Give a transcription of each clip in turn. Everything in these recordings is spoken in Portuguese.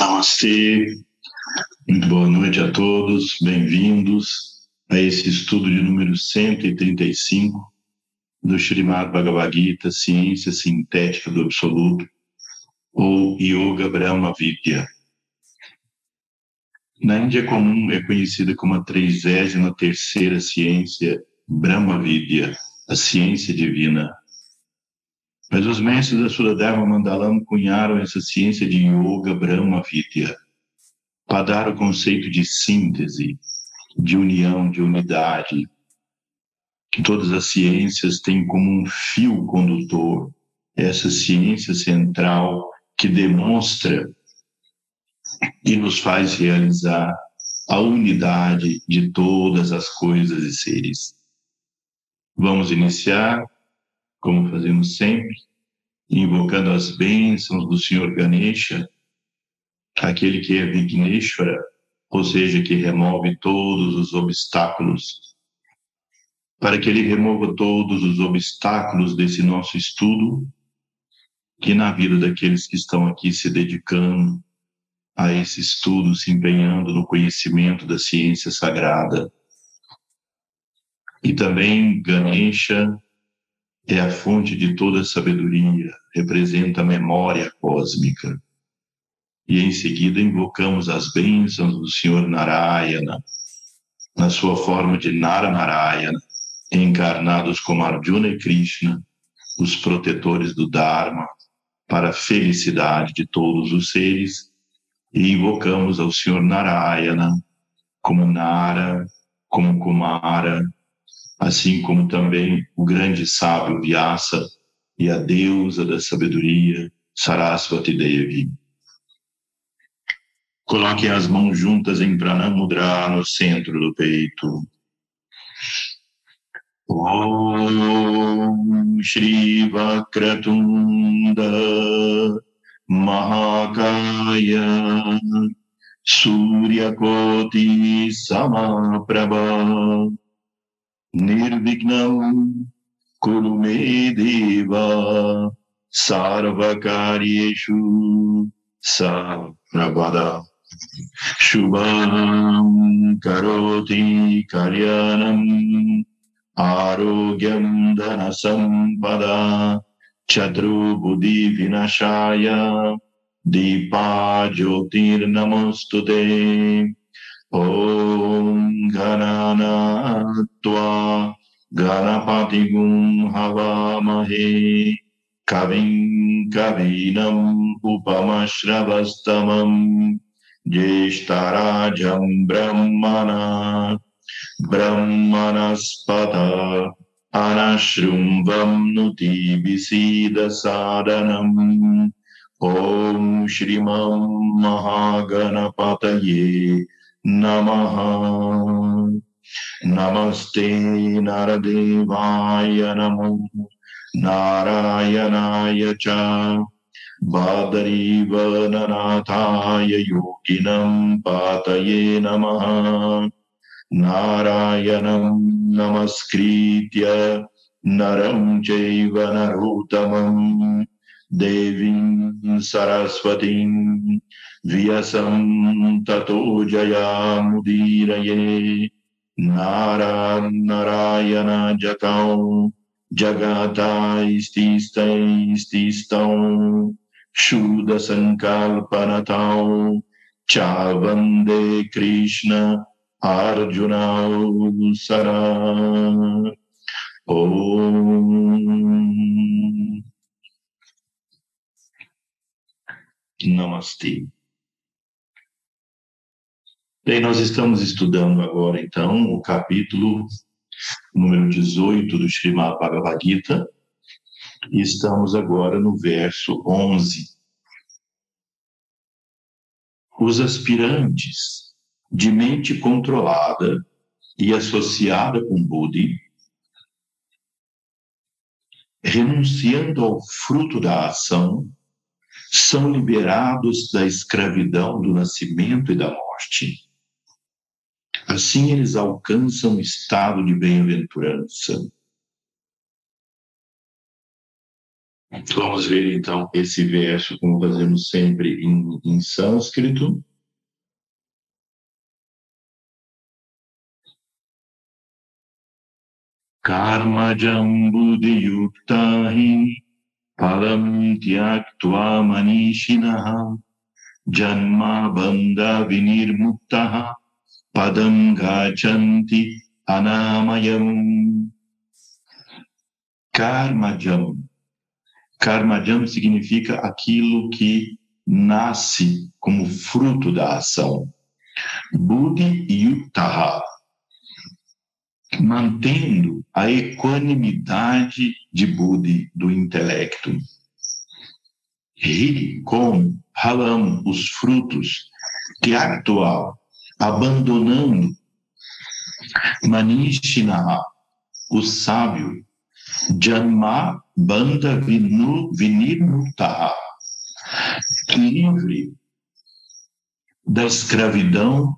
Namastê, boa noite a todos, bem-vindos a esse estudo de número 135 do Srimad Bhagavad Gita, Ciência Sintética do Absoluto, ou Yoga Brahma Vidya. Na Índia comum é conhecida como a 33 terceira ciência Brahma Vidya, a ciência divina. Mas os mestres da Suradharma Mandalam cunharam essa ciência de Yoga Brahma Vidya para dar o conceito de síntese, de união, de unidade, que todas as ciências têm como um fio condutor essa ciência central que demonstra e nos faz realizar a unidade de todas as coisas e seres. Vamos iniciar como fazemos sempre, invocando as bênçãos do Senhor Ganesha, aquele que é Vigneshwara, ou seja, que remove todos os obstáculos, para que ele remova todos os obstáculos desse nosso estudo, que na vida daqueles que estão aqui se dedicando a esse estudo, se empenhando no conhecimento da ciência sagrada. E também Ganesha é a fonte de toda sabedoria, representa a memória cósmica. E em seguida invocamos as bênçãos do Senhor Narayana, na sua forma de Naramarayana, encarnados como Arjuna e Krishna, os protetores do Dharma, para a felicidade de todos os seres, e invocamos ao Senhor Narayana como Nara, como Kumara, assim como também o grande sábio Vyasa e a deusa da sabedoria, Sarasvati Devi. Coloquem as mãos juntas em Pranamudra no centro do peito. Om Shri Vakratunda Mahakaya Surya Koti Samaprabha निर्विघ्नम् कुरु मे देव, सार्वकार्येषु सा प्रपद शुभाम् करोति कल्याणम् आरोग्यम् धनसम्पदा चतुर्बुधिविनशाय दीपा ज्योतिर्नमोऽस्तु ते। ॐ गणनात्वा गणपतिगुं हवामहे। कविं कवीनम् उपमश्रवस्तमम् ज्येष्ठराजम् ब्रह्मणा ब्रह्मणस्पत अनशृम्भम् नुति विसीदसादनम् ॐ श्रीमम् महागणपतये नमः। नमस्ते नरदेवाय नमो। नारायणाय च बादरीवननाथाय योगिनं पातये नमः। नारायणं नमस्कृत्य नरं चैव नरोत्तमम्। देवीं सरस्वतीं व्यसं ततो जयामुदीरये नारायण जतौ जगतैस्तिस्तैस्तिस्तौ शूदसङ्कल्पनतौ च वंदे कृष्ण अर्जुनौ सरा ॐ Namastê. Bem, nós estamos estudando agora, então, o capítulo número 18 do Srimad Bhagavad Gita, e estamos agora no verso 11. Os aspirantes de mente controlada e associada com Buddhi, renunciando ao fruto da ação, são liberados da escravidão do nascimento e da morte. Assim eles alcançam o estado de bem-aventurança. Vamos ver então esse verso, como fazemos sempre em, em sânscrito. Karmajam buddhiyuktahi palam tyaktva manishinaha janma bandha vinirmuktaha padam gachanti anamayam. Karmajam Karmajam significa aquilo que nasce como fruto da ação. Buddhi Yuttaha, mantendo a equanimidade de Buddhi do intelecto. Ri, com Halam, os frutos, que atual, abandonando Manishinaha, o sábio, Janma Banda Vinu, livre da escravidão,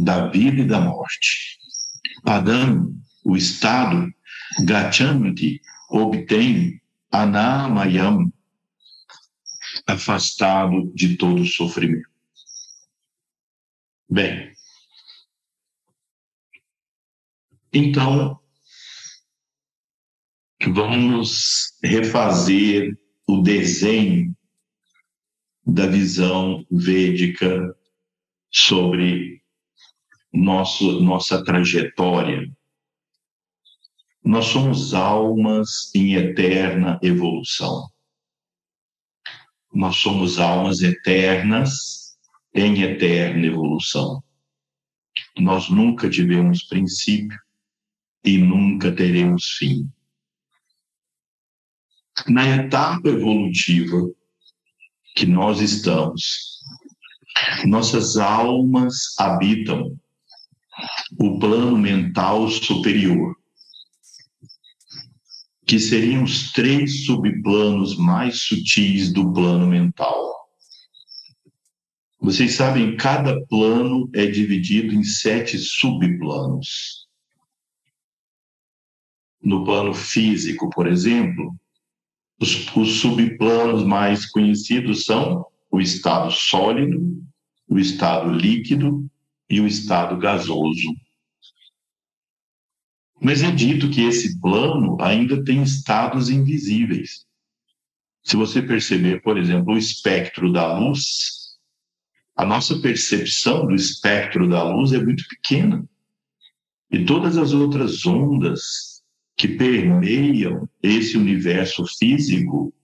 da vida e da morte. Padam, o estado, Gachanti, obtém Anamayam, afastado de todo sofrimento. Bem, então, vamos refazer o desenho da visão védica sobre nosso, nossa trajetória. Nós somos almas em eterna evolução. Nós somos almas eternas em eterna evolução. Nós nunca tivemos princípio e nunca teremos fim na etapa evolutiva que nós estamos, nossas almas habitam o plano mental superior, que seriam os três subplanos mais sutis do plano mental. Vocês sabem, cada plano é dividido em sete subplanos. No plano físico, por exemplo, os, os subplanos mais conhecidos são o estado sólido, o estado líquido e o estado gasoso. Mas é dito que esse plano ainda tem estados invisíveis. Se você perceber, por exemplo, o espectro da luz, a nossa percepção do espectro da luz é muito pequena. E todas as outras ondas que permeiam esse universo físico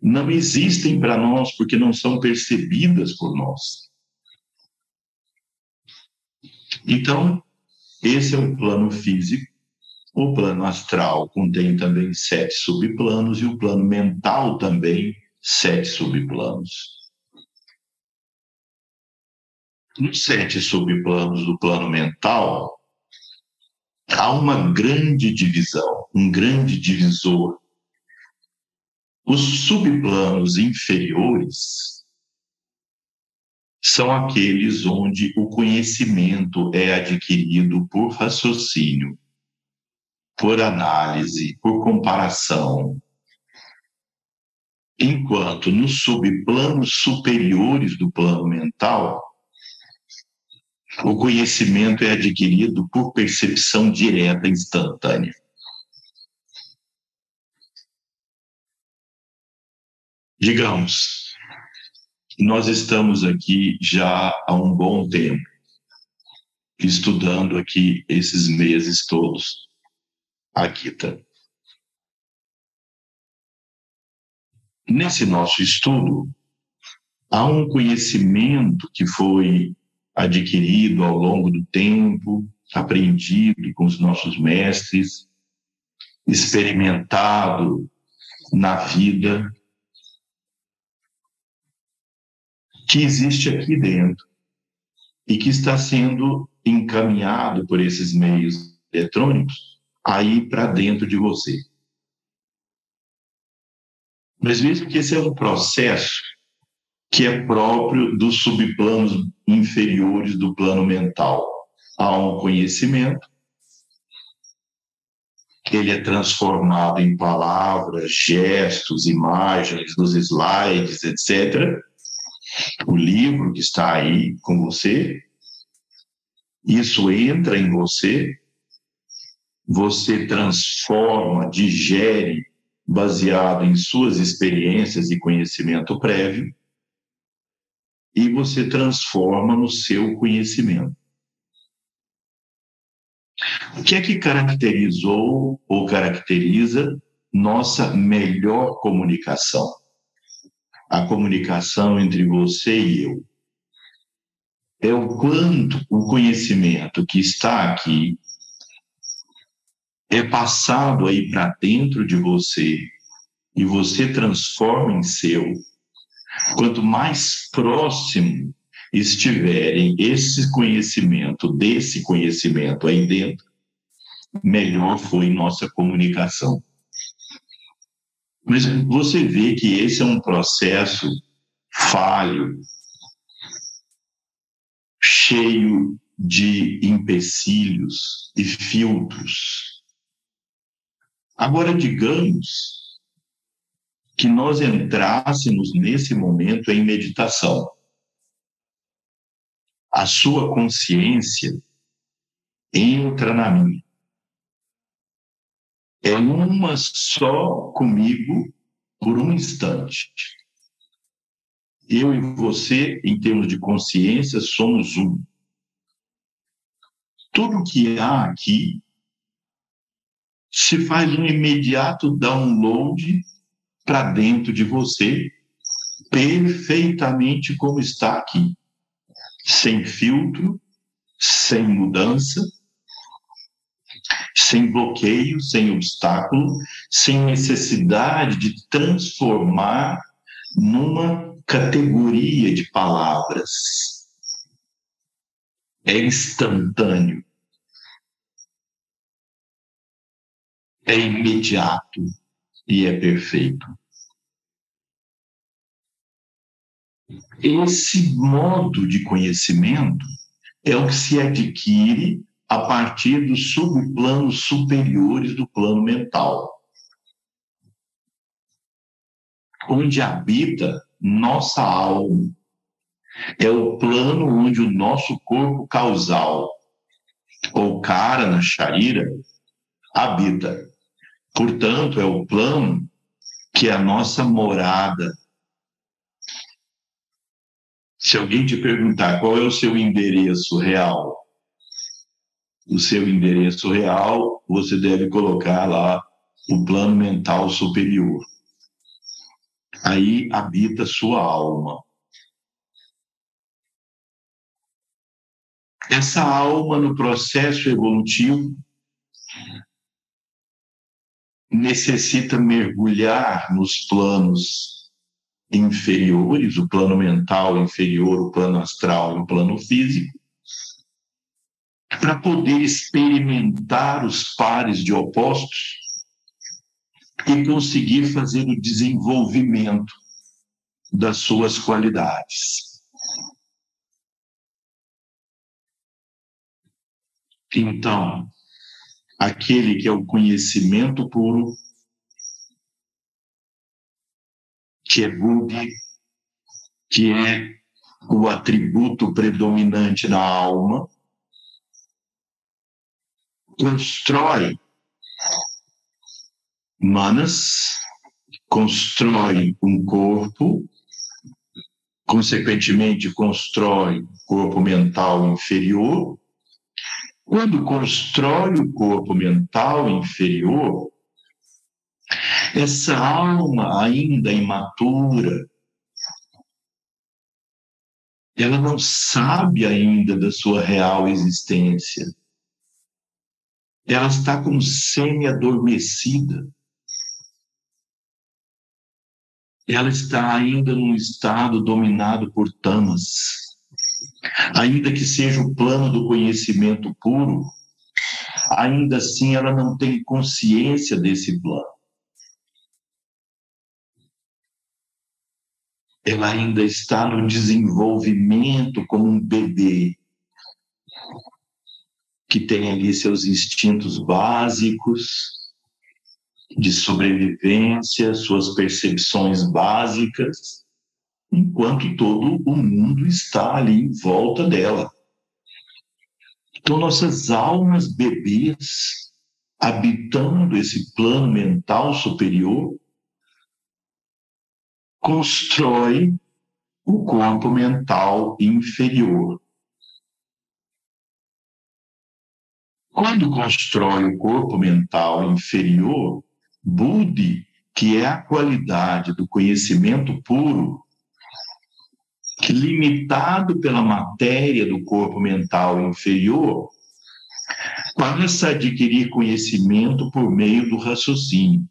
não existem para nós porque não são percebidas por nós. Então, esse é o plano físico. O plano astral contém também sete subplanos e o plano mental também sete subplanos. Nos sete subplanos do plano mental, há uma grande divisão, um grande divisor. Os subplanos inferiores são aqueles onde o conhecimento é adquirido por raciocínio, por análise, por comparação. Enquanto nos subplanos superiores do plano mental, o conhecimento é adquirido por percepção direta, instantânea. Digamos, nós estamos aqui já há um bom tempo, estudando aqui esses meses todos, a Gita. Nesse nosso estudo, há um conhecimento que foi adquirido ao longo do tempo, aprendido com os nossos mestres, experimentado na vida, que existe aqui dentro e que está sendo encaminhado por esses meios eletrônicos aí para dentro de você. Mas mesmo que esse é um processo que é próprio dos subplanos inferiores do plano mental. Há um conhecimento ele é transformado em palavras, gestos, imagens, nos slides, etc. O livro que está aí com você, isso entra em você, você transforma, digere, baseado em suas experiências e conhecimento prévio, e você transforma no seu conhecimento. O que é que caracterizou ou caracteriza nossa melhor comunicação? A comunicação entre você e eu. É o quanto o conhecimento que está aqui é passado aí para dentro de você e você transforma em seu. Quanto mais próximo estiverem esse conhecimento, desse conhecimento aí dentro, melhor foi nossa comunicação. Mas você vê que esse é um processo falho, cheio de empecilhos e filtros. Agora, digamos que nós entrássemos nesse momento em meditação a sua consciência entra na minha. É uma só comigo por um instante. Eu e você, em termos de consciência, somos um. Tudo que há aqui se faz um imediato download para dentro de você, perfeitamente como está aqui sem filtro, sem mudança, sem bloqueio, sem obstáculo, sem necessidade de transformar numa categoria de palavras. É instantâneo. É imediato e é perfeito. Esse modo de conhecimento é o que se adquire a partir dos subplanos superiores do plano mental, onde habita nossa alma. É o plano onde o nosso corpo causal, ou cara na Sharira, habita. Portanto, é o plano que é a nossa morada se alguém te perguntar qual é o seu endereço real, o seu endereço real, você deve colocar lá o plano mental superior. Aí habita sua alma. Essa alma, no processo evolutivo, necessita mergulhar nos planos inferiores, o plano mental inferior, o plano astral e o plano físico, para poder experimentar os pares de opostos e conseguir fazer o desenvolvimento das suas qualidades. Então, aquele que é o conhecimento puro que é Budi, que é o atributo predominante na alma, constrói manas, constrói um corpo, consequentemente constrói corpo mental inferior. Quando constrói o corpo mental inferior, essa alma ainda imatura, ela não sabe ainda da sua real existência. Ela está como semi-adormecida. Ela está ainda num estado dominado por tamas. Ainda que seja o plano do conhecimento puro, ainda assim ela não tem consciência desse plano. ela ainda está no desenvolvimento como um bebê que tem ali seus instintos básicos, de sobrevivência, suas percepções básicas, enquanto todo o mundo está ali em volta dela. Então, nossas almas bebês, habitando esse plano mental superior, constrói o corpo mental inferior. Quando constrói o corpo mental inferior, Budi, que é a qualidade do conhecimento puro, limitado pela matéria do corpo mental inferior, passa a adquirir conhecimento por meio do raciocínio.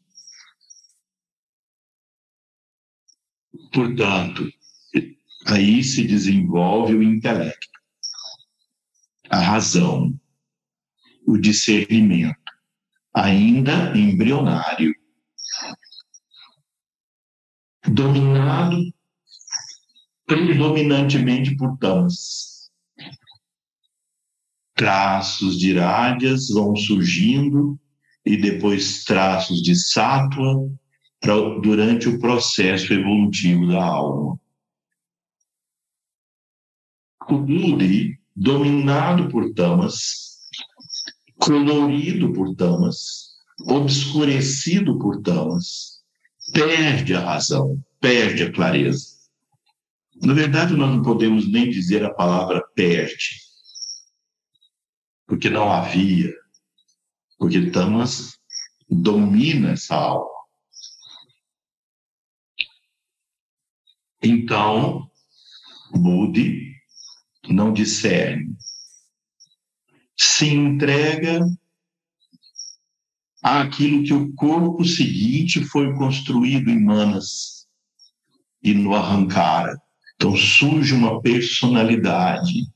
Portanto, aí se desenvolve o intelecto, a razão, o discernimento, ainda embrionário, dominado predominantemente por tamas. Traços de rádias vão surgindo e depois traços de sátua durante o processo evolutivo da alma. O Budri, dominado por tamas, colorido por tamas, obscurecido por tamas, perde a razão, perde a clareza. Na verdade, nós não podemos nem dizer a palavra perde, porque não havia, porque tamas domina essa alma. Então, Budi não discerne, se entrega àquilo que o corpo seguinte foi construído em Manas e no Arrancara. Então surge uma personalidade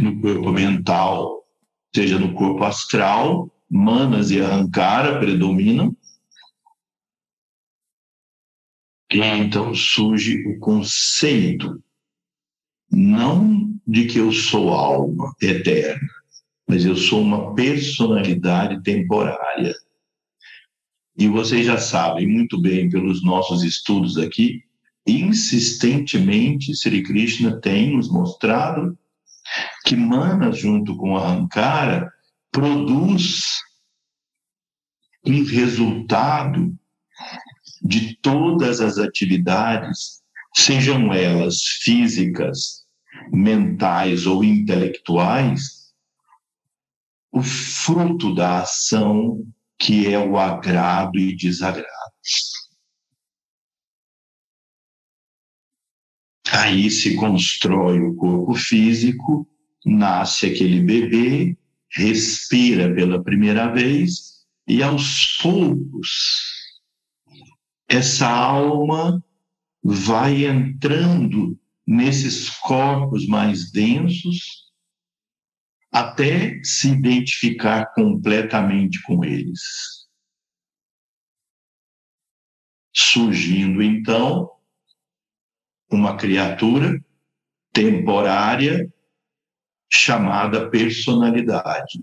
no corpo mental, seja no corpo astral, Manas e Arrancara predominam, e então surge o conceito, não de que eu sou alma eterna, mas eu sou uma personalidade temporária. E vocês já sabem muito bem pelos nossos estudos aqui, insistentemente Sri Krishna tem nos mostrado que Mana, junto com a Ankara, produz um resultado de todas as atividades, sejam elas físicas, mentais ou intelectuais, o fruto da ação que é o agrado e desagrado. Aí se constrói o corpo físico, nasce aquele bebê, respira pela primeira vez, e aos poucos essa alma vai entrando nesses corpos mais densos até se identificar completamente com eles. Surgindo então uma criatura temporária chamada personalidade,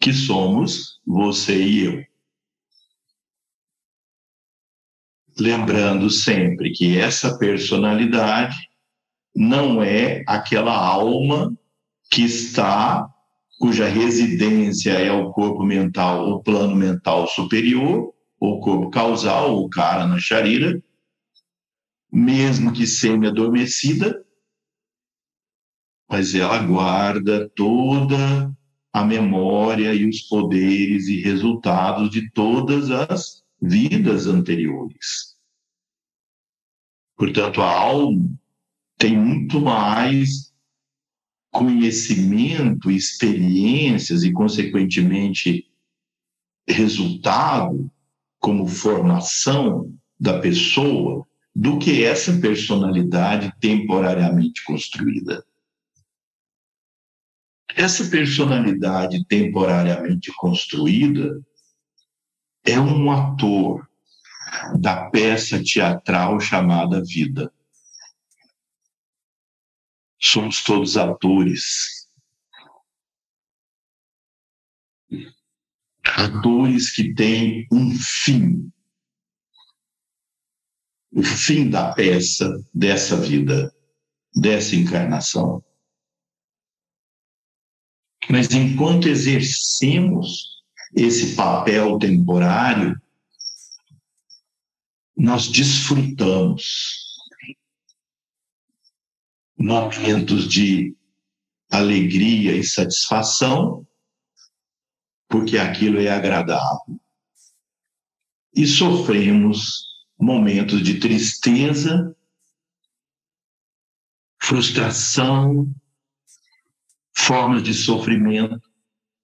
que somos você e eu. lembrando sempre que essa personalidade não é aquela alma que está, cuja residência é o corpo mental, o plano mental superior, o corpo causal, o cara na charira, mesmo que semi-adormecida, mas ela guarda toda a memória e os poderes e resultados de todas as vidas anteriores. Portanto, a alma tem muito mais conhecimento, experiências e, consequentemente, resultado como formação da pessoa do que essa personalidade temporariamente construída. Essa personalidade temporariamente construída é um ator da peça teatral chamada Vida. Somos todos atores. atores que têm um fim. O fim da peça dessa vida, dessa encarnação. Mas enquanto exercemos esse papel temporário, nós desfrutamos momentos de alegria e satisfação, porque aquilo é agradável. E sofremos momentos de tristeza, frustração, formas de sofrimento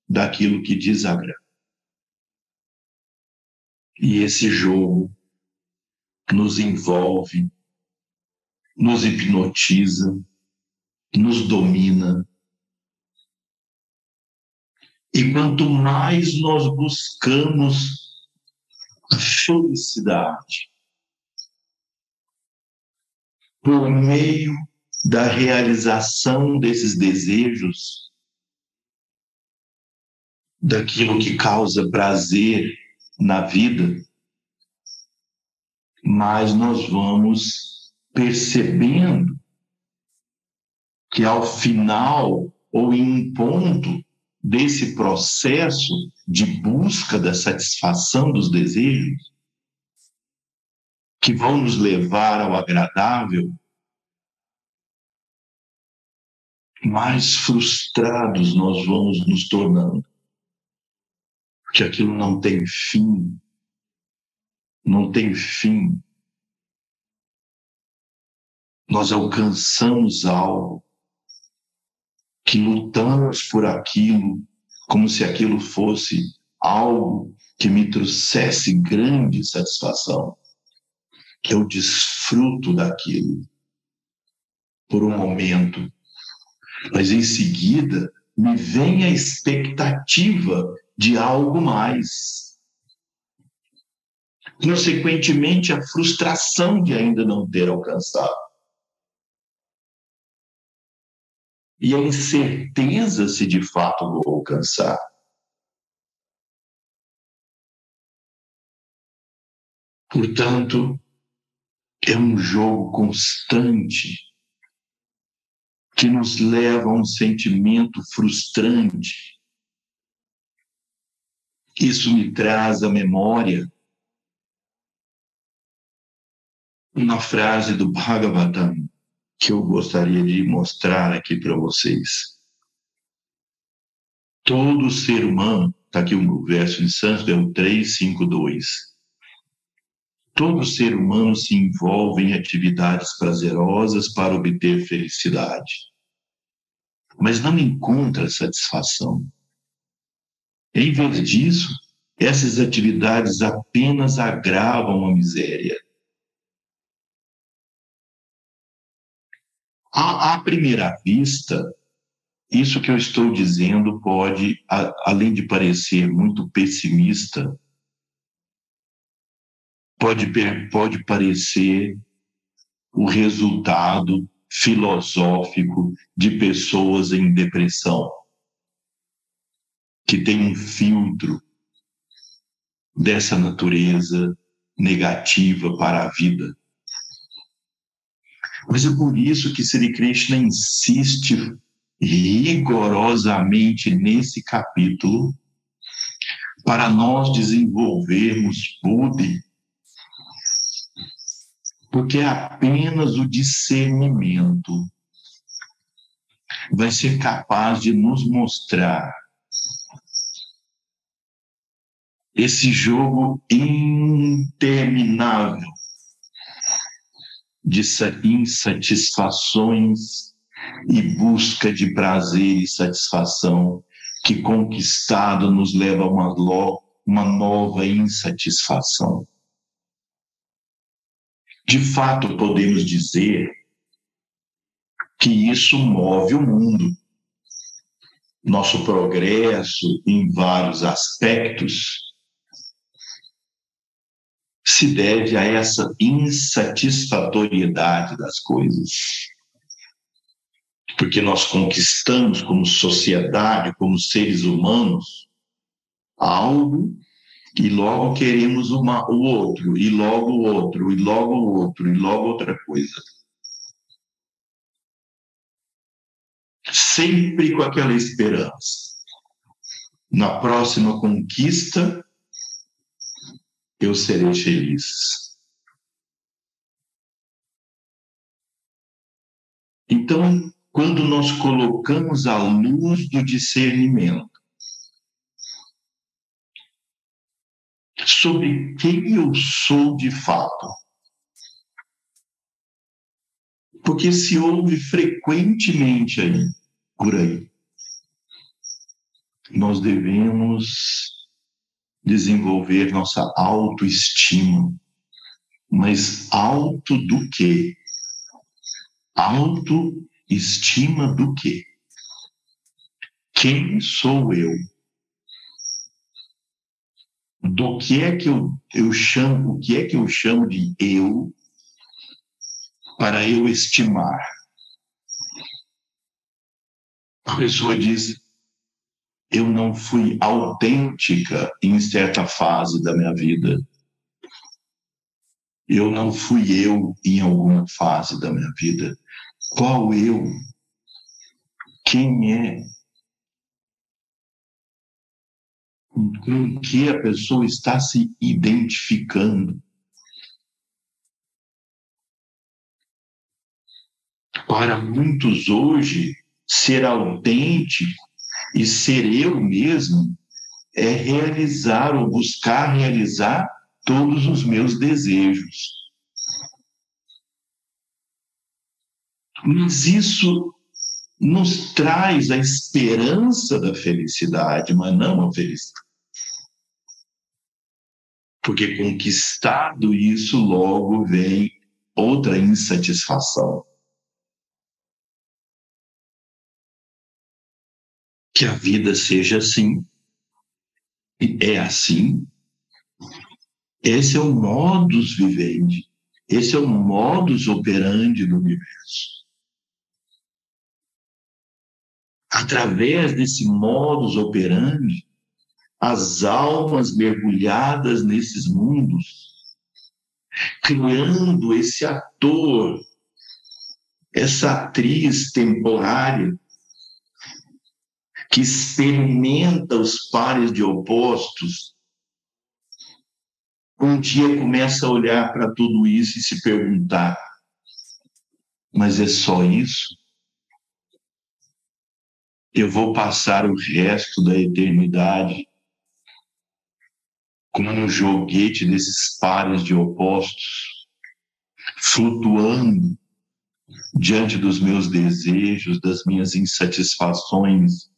daquilo que desagrada. E esse jogo nos envolve, nos hipnotiza, nos domina. E quanto mais nós buscamos a felicidade por meio da realização desses desejos, daquilo que causa prazer na vida, mas nós vamos percebendo que ao final ou em um ponto desse processo de busca da satisfação dos desejos, que vão nos levar ao agradável, mais frustrados nós vamos nos tornando. Porque aquilo não tem fim. Não tem fim. Nós alcançamos algo que lutamos por aquilo como se aquilo fosse algo que me trouxesse grande satisfação, que eu desfruto daquilo por um momento mas em seguida me vem a expectativa de algo mais. Consequentemente, a frustração de ainda não ter alcançado. E a incerteza se de fato vou alcançar. Portanto, é um jogo constante que nos leva a um sentimento frustrante. Isso me traz à memória uma frase do Bhagavatam que eu gostaria de mostrar aqui para vocês. Todo ser humano, está aqui um verso em sânscrito, é o 352. Todo ser humano se envolve em atividades prazerosas para obter felicidade, mas não encontra satisfação. Em vez disso, essas atividades apenas agravam a miséria. À, à primeira vista, isso que eu estou dizendo pode, a, além de parecer muito pessimista, pode, pode parecer o resultado filosófico de pessoas em depressão, que tem um filtro dessa natureza negativa para a vida. Mas é por isso que Sri Krishna insiste rigorosamente nesse capítulo para nós desenvolvermos Buddha porque apenas o discernimento. Vai ser capaz de nos mostrar esse jogo interminável de insatisfações e busca de prazer e satisfação que conquistado nos leva a uma, uma nova insatisfação de fato podemos dizer que isso move o mundo. Nosso progresso em vários aspectos se deve a essa insatisfatoriedade das coisas. Porque nós conquistamos como sociedade, como seres humanos, algo e logo queremos uma, o outro, e logo o outro, e logo o outro, e logo outra coisa. Sempre com aquela esperança. Na próxima conquista, eu serei feliz. Então, quando nós colocamos a luz do discernimento sobre quem eu sou de fato. Porque se ouve frequentemente aí, por aí, nós devemos desenvolver nossa autoestima. Mas alto do quê? Autoestima do quê? Quem sou eu? Do que é que eu, eu chamo, o que é que eu chamo de eu para eu estimar. A pessoa diz, eu não fui autêntica em certa fase da minha vida. Eu não fui eu em alguma fase da minha vida. Qual eu? Quem é? Com que a pessoa está se identificando. Para muitos hoje, ser autêntico e ser eu mesmo é realizar ou buscar realizar todos os meus desejos. Mas isso nos traz a esperança da felicidade, mas não a felicidade. Porque conquistado isso, logo vem outra insatisfação. Que a vida seja assim. É assim. Esse é o modus vivendi. Esse é o modus operandi do universo. Através desse modus operandi, as almas mergulhadas nesses mundos, criando esse ator, essa atriz temporária que experimenta os pares de opostos, um dia começa a olhar para tudo isso e se perguntar: mas é só isso? Eu vou passar o resto da eternidade como um joguete desses pares de opostos, flutuando diante dos meus desejos, das minhas insatisfações,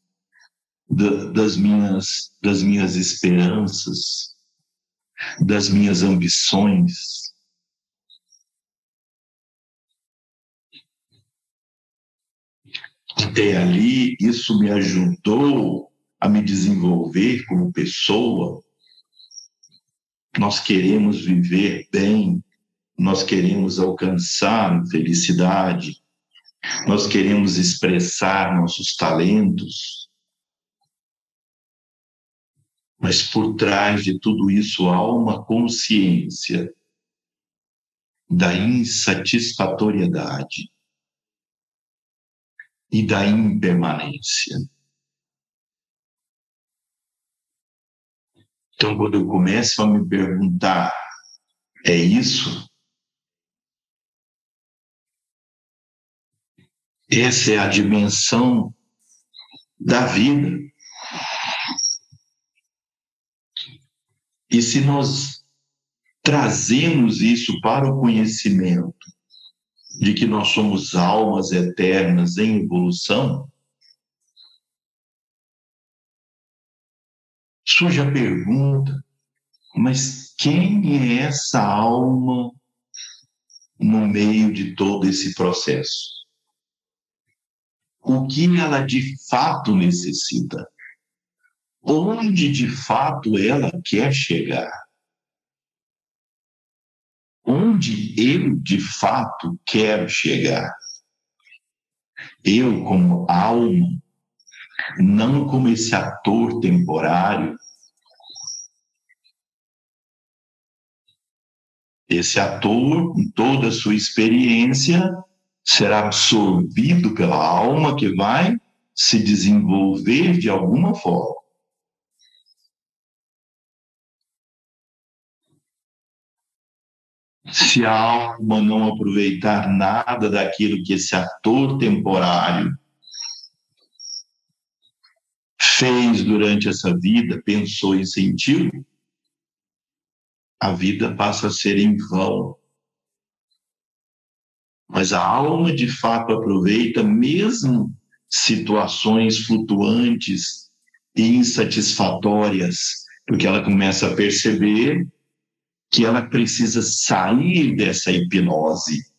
da, das, minhas, das minhas esperanças, das minhas ambições. Até ali, isso me ajudou a me desenvolver como pessoa, nós queremos viver bem, nós queremos alcançar felicidade, nós queremos expressar nossos talentos. Mas por trás de tudo isso há uma consciência da insatisfatoriedade e da impermanência. Então, quando eu começo a me perguntar, é isso? Essa é a dimensão da vida. E se nós trazemos isso para o conhecimento de que nós somos almas eternas em evolução, surge a pergunta: mas quem é essa alma no meio de todo esse processo? O que ela de fato necessita? Onde de fato ela quer chegar? Onde eu de fato quero chegar? Eu, como alma, não como esse ator temporário Esse ator, com toda a sua experiência, será absorvido pela alma que vai se desenvolver de alguma forma. Se a alma não aproveitar nada daquilo que esse ator temporário fez durante essa vida, pensou e sentiu, a vida passa a ser em vão. Mas a alma de fato aproveita mesmo situações flutuantes e insatisfatórias, porque ela começa a perceber que ela precisa sair dessa hipnose.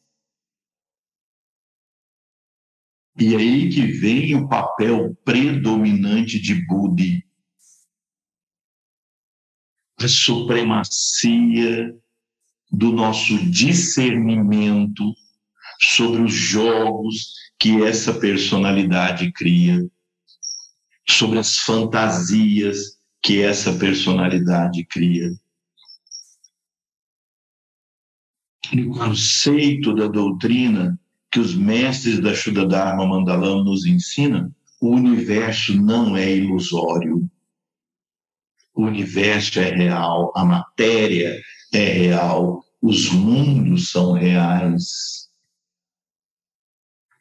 E aí que vem o papel predominante de Budi. A supremacia do nosso discernimento sobre os jogos que essa personalidade cria, sobre as fantasias que essa personalidade cria. No conceito da doutrina que os mestres da Shuddha Dharma Mandalam nos ensinam, o universo não é ilusório. O universo é real, a matéria é real, os mundos são reais.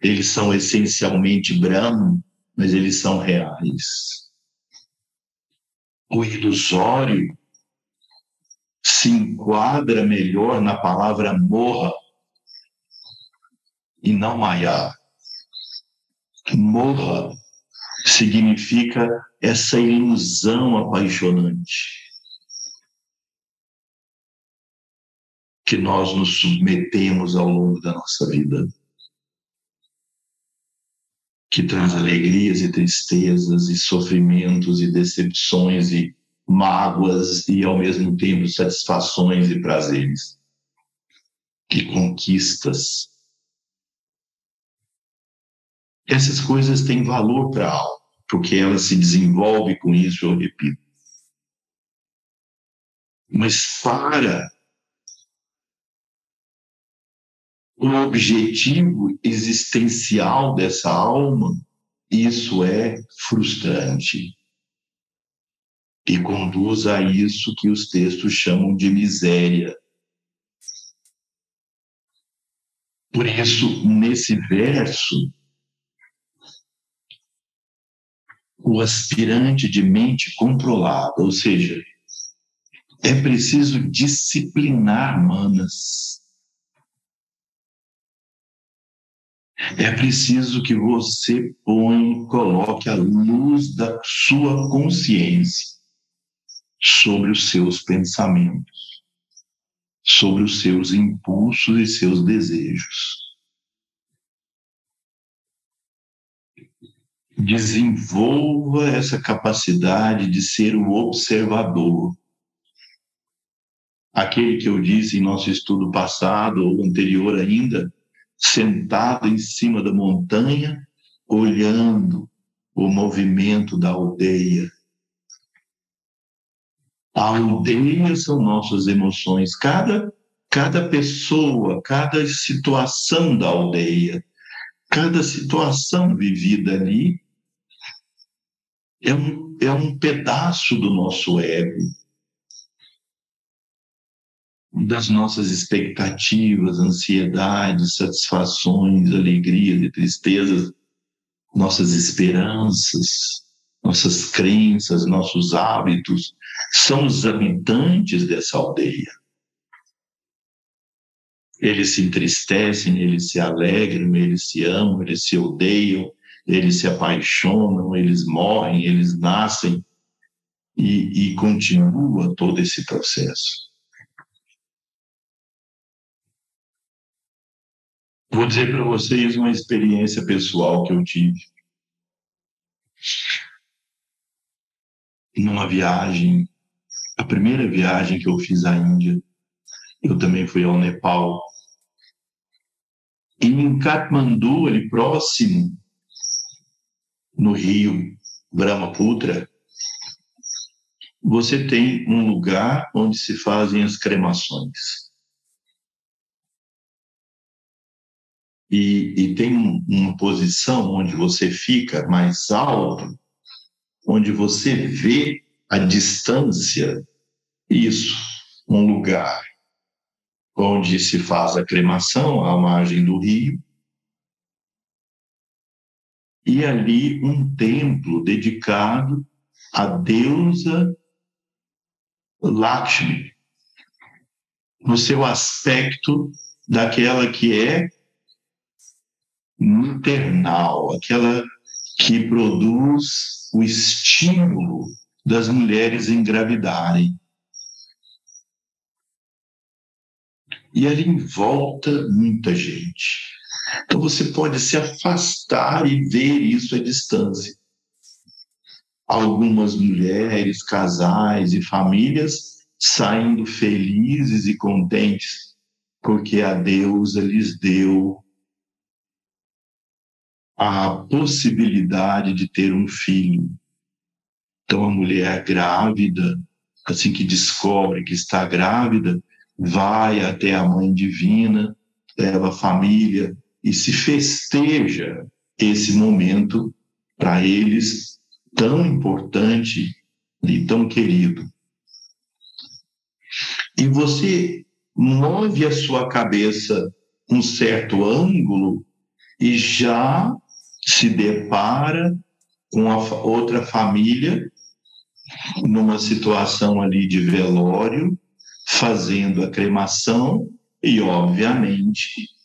Eles são essencialmente Brahman, mas eles são reais. O ilusório se enquadra melhor na palavra morra e não maiar. Morra significa essa ilusão apaixonante que nós nos submetemos ao longo da nossa vida que traz alegrias e tristezas e sofrimentos e decepções e mágoas e ao mesmo tempo satisfações e prazeres e conquistas. Essas coisas têm valor para a alma, porque ela se desenvolve com isso, eu repito. Mas para o objetivo existencial dessa alma, isso é frustrante. E conduz a isso que os textos chamam de miséria. Por isso, nesse verso, o aspirante de mente controlada, ou seja, é preciso disciplinar manas É preciso que você põe, coloque a luz da sua consciência sobre os seus pensamentos, sobre os seus impulsos e seus desejos. Desenvolva essa capacidade de ser o observador. Aquele que eu disse em nosso estudo passado ou anterior ainda, sentado em cima da montanha, olhando o movimento da aldeia. A aldeia são nossas emoções. Cada, cada pessoa, cada situação da aldeia, cada situação vivida ali é um, é um pedaço do nosso ego das nossas expectativas, ansiedades, satisfações, alegrias e tristezas, nossas esperanças, nossas crenças, nossos hábitos, são os habitantes dessa aldeia. Eles se entristecem, eles se alegram, eles se amam, eles se odeiam, eles se apaixonam, eles morrem, eles nascem e, e continua todo esse processo. Vou dizer para vocês uma experiência pessoal que eu tive. Numa viagem, a primeira viagem que eu fiz à Índia, eu também fui ao Nepal. E em Kathmandu, ali próximo, no rio Brahmaputra, você tem um lugar onde se fazem as cremações. E, e tem uma posição onde você fica mais alto, onde você vê a distância, isso, um lugar onde se faz a cremação à margem do rio, e ali um templo dedicado à deusa Lakshmi, no seu aspecto daquela que é maternal, aquela que produz o estímulo das mulheres engravidarem. E ali em volta, muita gente. Então você pode se afastar e ver isso à distância. Algumas mulheres, casais e famílias saindo felizes e contentes, porque a deusa lhes deu a possibilidade de ter um filho. Então, a mulher grávida, assim que descobre que está grávida, vai até a mãe divina, leva a família e se festeja esse momento para eles tão importante e tão querido. E você move a sua cabeça um certo ângulo e já se depara com a outra família numa situação ali de velório, fazendo a cremação e, obviamente,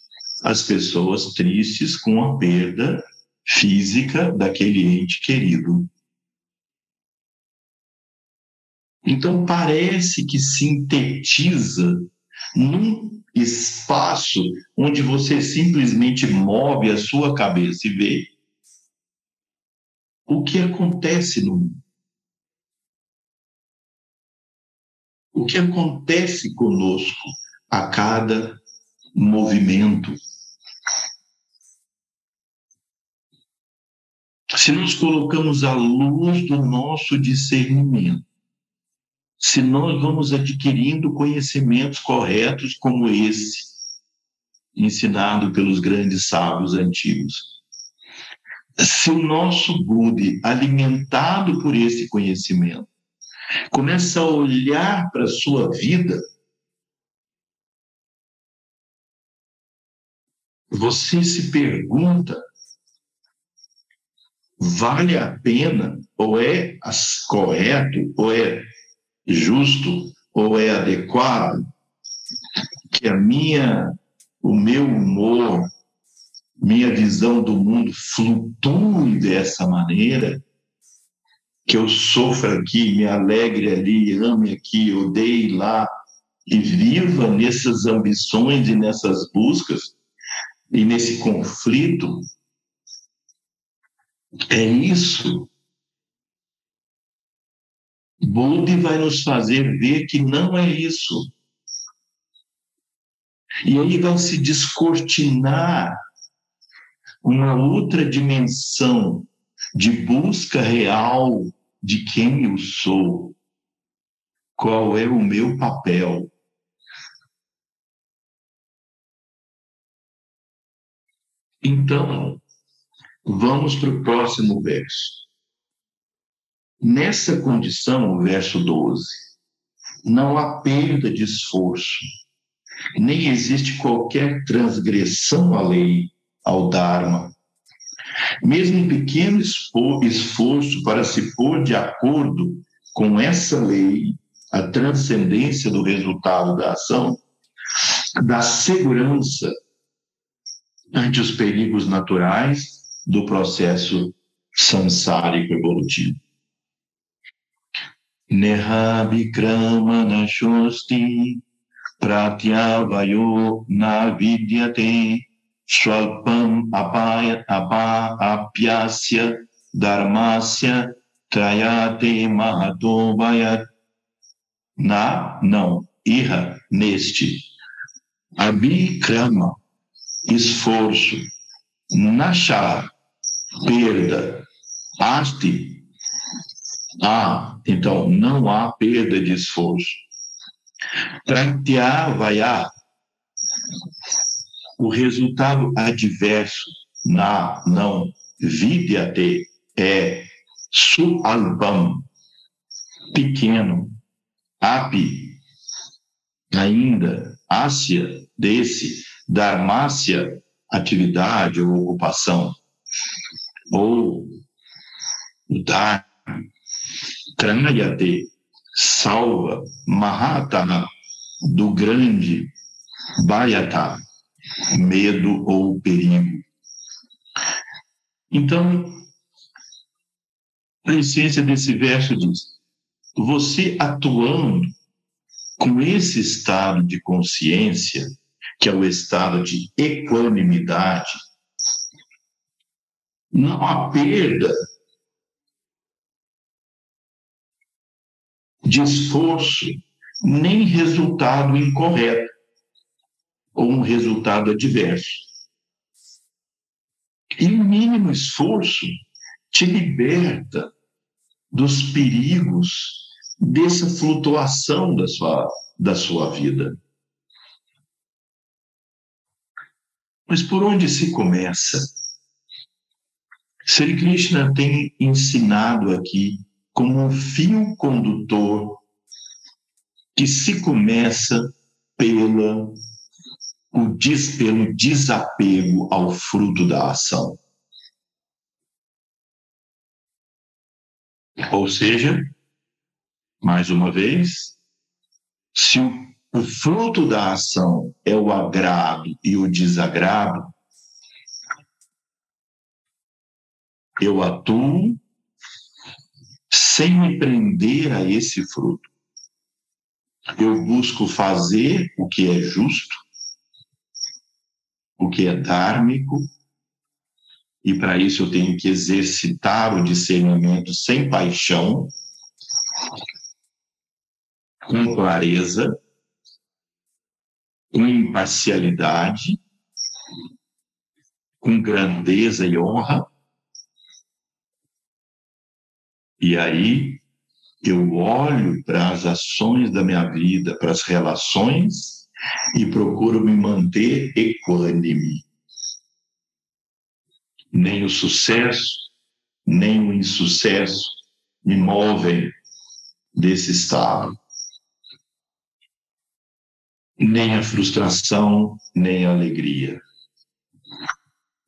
as pessoas tristes com a perda física daquele ente querido. Então, parece que sintetiza num espaço onde você simplesmente move a sua cabeça e vê o que acontece no mundo. O que acontece conosco a cada movimento. Se nós colocamos a luz do nosso discernimento, se nós vamos adquirindo conhecimentos corretos como esse, ensinado pelos grandes sábios antigos, se o nosso Budi, alimentado por esse conhecimento, começa a olhar para a sua vida, você se pergunta: vale a pena, ou é correto, ou é justo, ou é adequado que a minha, o meu humor, minha visão do mundo flutue dessa maneira, que eu sofra aqui, me alegre ali, ame aqui, odeie lá, e viva nessas ambições e nessas buscas, e nesse conflito, é isso. Budi vai nos fazer ver que não é isso. E aí vai se descortinar uma outra dimensão de busca real de quem eu sou, qual é o meu papel. Então, vamos para o próximo verso. Nessa condição, o verso 12, não há perda de esforço, nem existe qualquer transgressão à lei, ao Dharma. Mesmo um pequeno esforço para se pôr de acordo com essa lei, a transcendência do resultado da ação, dá segurança ante os perigos naturais do processo samsárico evolutivo. Neha Vikrama Nashosti Pratyavayo Navidyate Swalpam apaya, apa, apyasya dharmasya trayate mahato vayat. Na, não, irra, neste. Abhikrama, esforço. Nasha, perda. Asti, ah, então não há perda de esforço. Pratyavaya, o resultado adverso na não vidyate é sualbam, pequeno, api, ainda, ásia, desse, dharmácia, atividade ou ocupação, ou dar, tranayate, salva, mahatana, do grande, bayata, medo ou perigo. Então, a essência desse verso diz: você atuando com esse estado de consciência, que é o estado de equanimidade, não há perda de esforço, nem resultado incorreto ou um resultado adverso. E o mínimo esforço te liberta dos perigos dessa flutuação da sua, da sua vida. Mas por onde se começa? Sri Krishna tem ensinado aqui como um fio condutor que se começa pela, o des, pelo desapego ao fruto da ação. Ou seja, mais uma vez, se o, o fruto da ação é o agrado e o desagrado, eu atuo sem me prender a esse fruto. Eu busco fazer o que é justo, o que é dármico, e para isso eu tenho que exercitar o discernimento sem paixão, com clareza, com imparcialidade, com grandeza e honra. E aí eu olho para as ações da minha vida, para as relações e procuro me manter equânime nem o sucesso, nem o insucesso me movem desse estado. Nem a frustração, nem a alegria.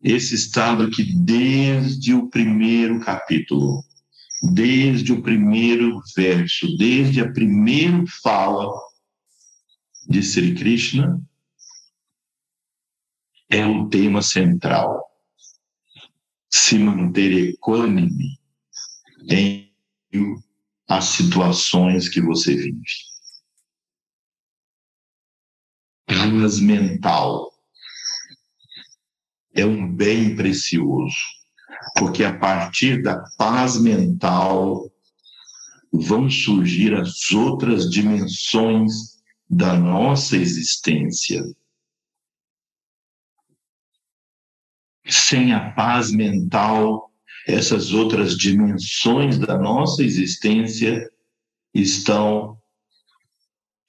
Esse estado que desde o primeiro capítulo, desde o primeiro verso, desde a primeira fala de Sri Krishna, é o tema central se manter equânime em as situações que você vive. Paz mental é um bem precioso, porque a partir da paz mental vão surgir as outras dimensões da nossa existência. sem a paz mental, essas outras dimensões da nossa existência estão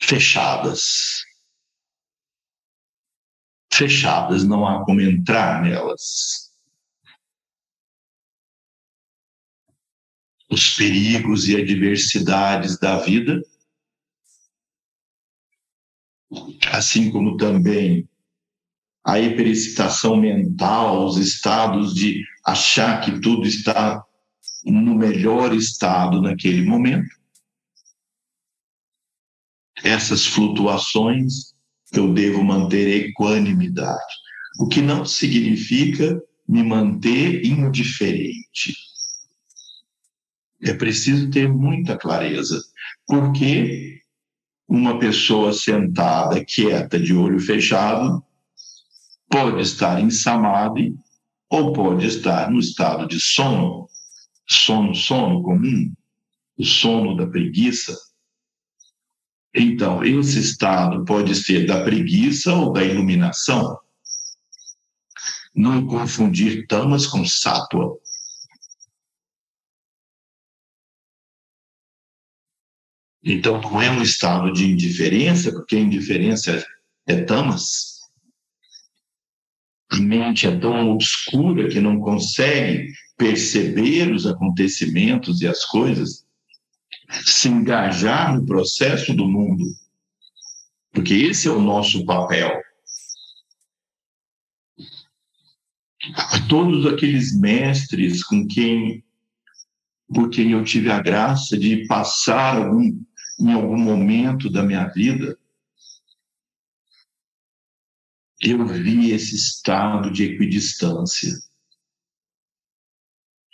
fechadas. Fechadas, não há como entrar nelas. Os perigos e adversidades da vida, assim como também a hiperexcitação mental, os estados de achar que tudo está no melhor estado naquele momento. Essas flutuações eu devo manter equanimidade, o que não significa me manter indiferente. É preciso ter muita clareza, porque uma pessoa sentada, quieta, de olho fechado, pode estar em samadhi ou pode estar no estado de sono, sono, sono comum, o sono da preguiça. Então, esse estado pode ser da preguiça ou da iluminação. Não confundir tamas com sátua. Então, não é um estado de indiferença, porque a indiferença é tamas a mente é tão obscura que não consegue perceber os acontecimentos e as coisas, se engajar no processo do mundo, porque esse é o nosso papel. Todos aqueles mestres com quem, por quem eu tive a graça de passar algum, em algum momento da minha vida, eu vi esse estado de equidistância.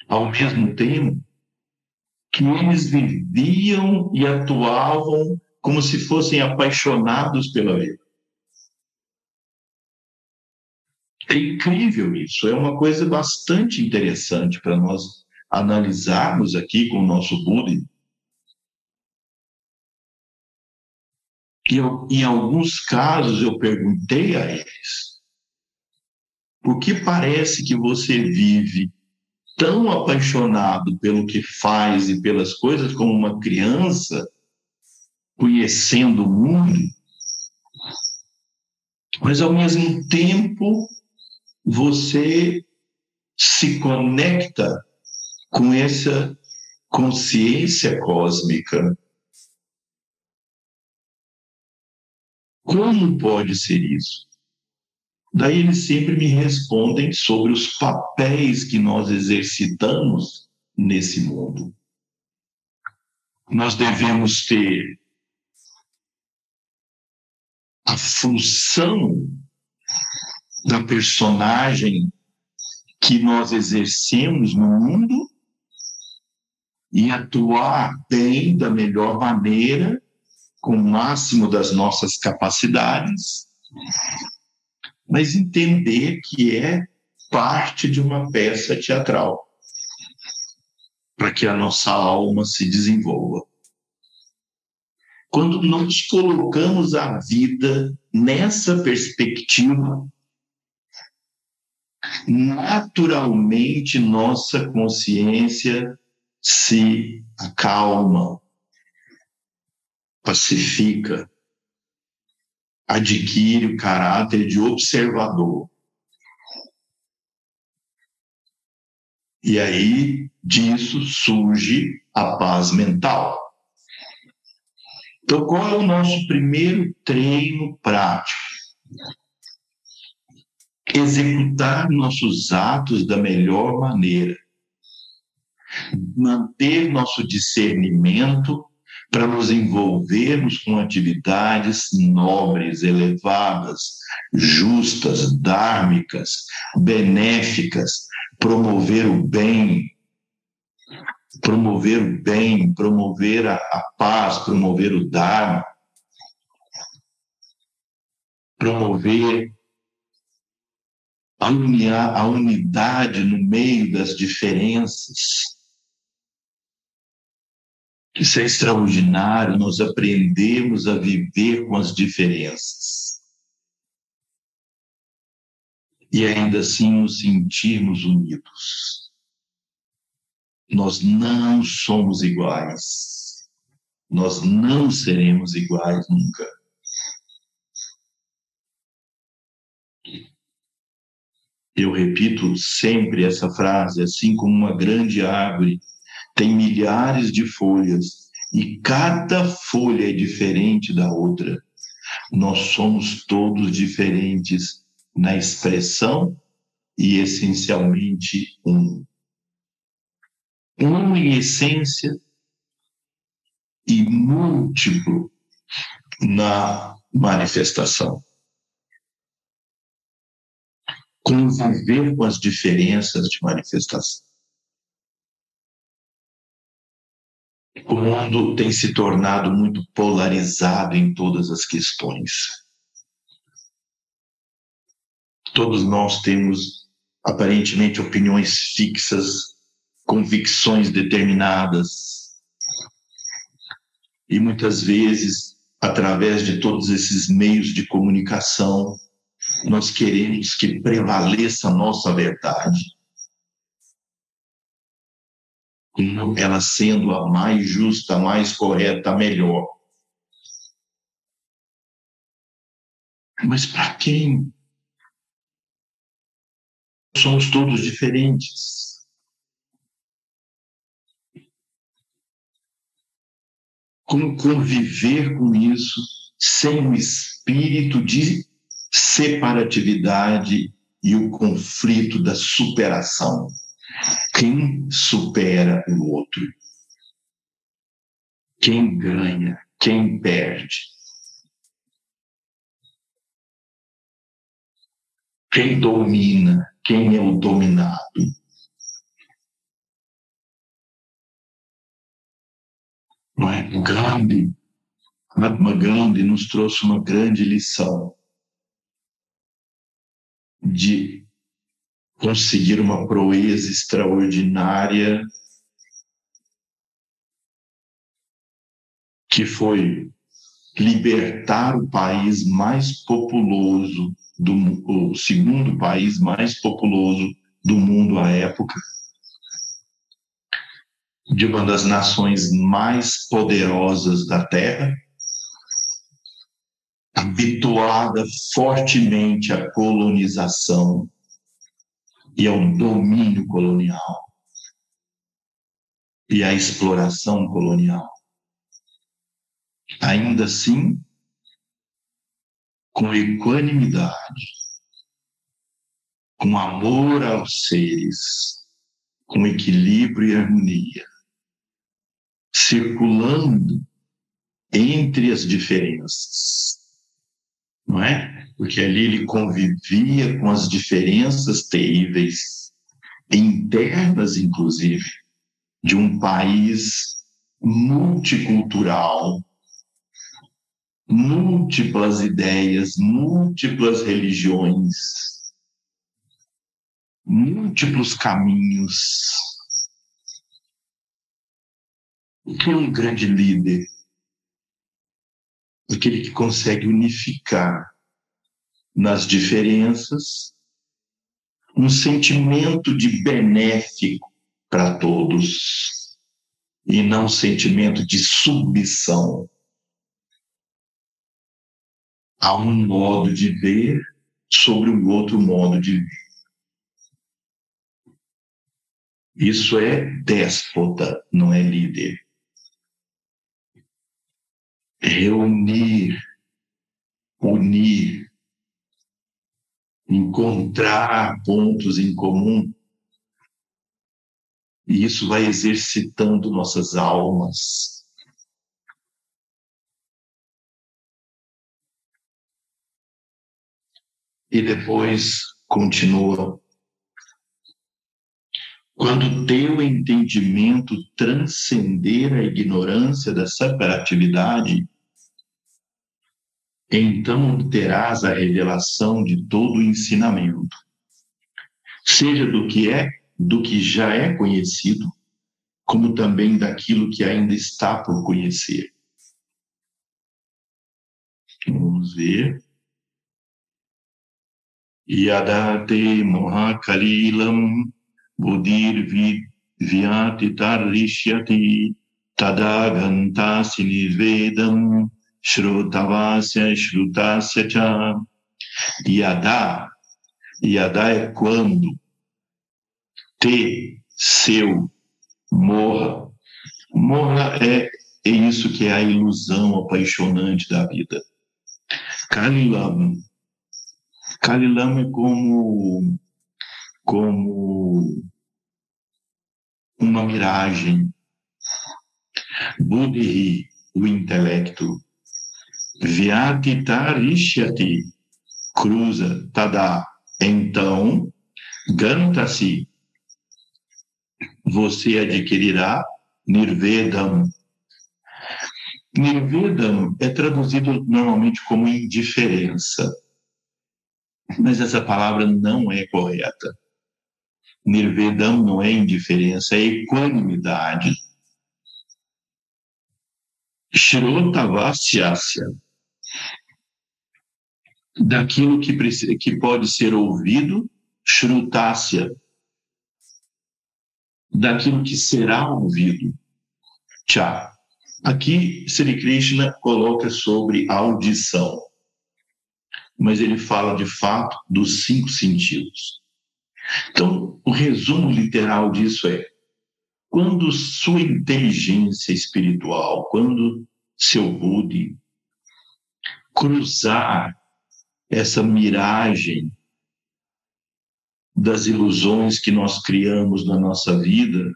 Ao mesmo tempo que eles viviam e atuavam como se fossem apaixonados pela vida. É incrível isso, é uma coisa bastante interessante para nós analisarmos aqui com o nosso Buda. E eu, em alguns casos eu perguntei a eles: por que parece que você vive tão apaixonado pelo que faz e pelas coisas como uma criança conhecendo o mundo, mas ao mesmo tempo você se conecta com essa consciência cósmica Como pode ser isso? Daí eles sempre me respondem sobre os papéis que nós exercitamos nesse mundo. Nós devemos ter a função da personagem que nós exercemos no mundo e atuar bem da melhor maneira com o máximo das nossas capacidades, mas entender que é parte de uma peça teatral para que a nossa alma se desenvolva. Quando nós colocamos a vida nessa perspectiva, naturalmente nossa consciência se acalma, pacifica, adquire o caráter de observador. E aí disso surge a paz mental. Então, qual é o nosso primeiro treino prático? Executar nossos atos da melhor maneira. Manter nosso discernimento para nos envolvermos com atividades nobres, elevadas, justas, dármicas, benéficas, promover o bem, promover o bem, promover a, a paz, promover o Dharma, promover a, a unidade no meio das diferenças isso é extraordinário, nós aprendemos a viver com as diferenças. E ainda assim nos sentirmos unidos. Nós não somos iguais. Nós não seremos iguais nunca. Eu repito sempre essa frase, assim como uma grande árvore tem milhares de folhas e cada folha é diferente da outra. Nós somos todos diferentes na expressão e essencialmente um. Um em essência e múltiplo na manifestação. Conviver com as diferenças de manifestação. O mundo tem se tornado muito polarizado em todas as questões. Todos nós temos aparentemente opiniões fixas, convicções determinadas. E muitas vezes, através de todos esses meios de comunicação, nós queremos que prevaleça a nossa verdade ela sendo a mais justa, a mais correta, a melhor. Mas para quem? somos todos diferentes. Como conviver com isso sem o espírito de separatividade e o conflito da superação? Quem supera o outro? Quem ganha? Quem perde? Quem domina? Quem é o dominado? Não é? Gandhi, Mahatma Gandhi nos trouxe uma grande lição de conseguir uma proeza extraordinária que foi libertar o país mais populoso do o segundo país mais populoso do mundo à época, de uma das nações mais poderosas da Terra, habituada fortemente à colonização e ao domínio colonial e à exploração colonial. Ainda assim, com equanimidade, com amor aos seres, com equilíbrio e harmonia, circulando entre as diferenças, não é? Porque ali ele convivia com as diferenças terríveis, internas inclusive, de um país multicultural, múltiplas ideias, múltiplas religiões, múltiplos caminhos. O que é um grande líder? Aquele que consegue unificar nas diferenças um sentimento de benéfico para todos e não um sentimento de submissão a um modo de ver sobre um outro modo de ver. Isso é déspota, não é líder. Reunir, unir, encontrar pontos em comum. E isso vai exercitando nossas almas, E depois continua. Quando teu entendimento transcender a ignorância da separatividade, então terás a revelação de todo o ensinamento, seja do que é, do que já é conhecido, como também daquilo que ainda está por conhecer. Vamos ver. Yadate Mohakalilam Buddhir Vyati Tarishyati Tadagantasi Nirvedam Shrutavasya Shrutasya Cha Yada Yada é quando te, seu, morra. Morra é, é isso que é a ilusão apaixonante da vida. Kalilam Kalilama é como, como uma miragem. Buddhi, o intelecto. Vyati tarishyati, cruza, tada. Então, ganta-se, você adquirirá nirvedam. Nirvedam é traduzido normalmente como indiferença mas essa palavra não é correta. Nirvedam não é indiferença, é equanimidade. Shrotavasyasya, daquilo que, que pode ser ouvido, Shrutasya, daquilo que será ouvido, Cha. Aqui, Sri Krishna coloca sobre audição mas ele fala de fato dos cinco sentidos. Então, o resumo literal disso é: quando sua inteligência espiritual, quando seu Budi cruzar essa miragem das ilusões que nós criamos na nossa vida,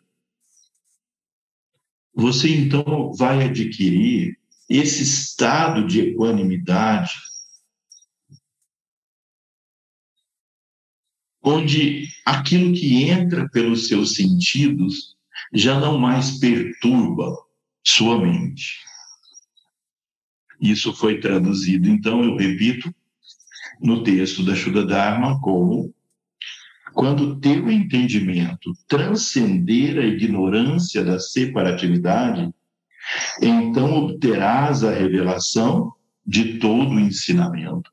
você então vai adquirir esse estado de equanimidade, onde aquilo que entra pelos seus sentidos já não mais perturba sua mente. Isso foi traduzido, então, eu repito, no texto da Shuddha Dharma como quando teu entendimento transcender a ignorância da separatividade, então obterás a revelação de todo o ensinamento.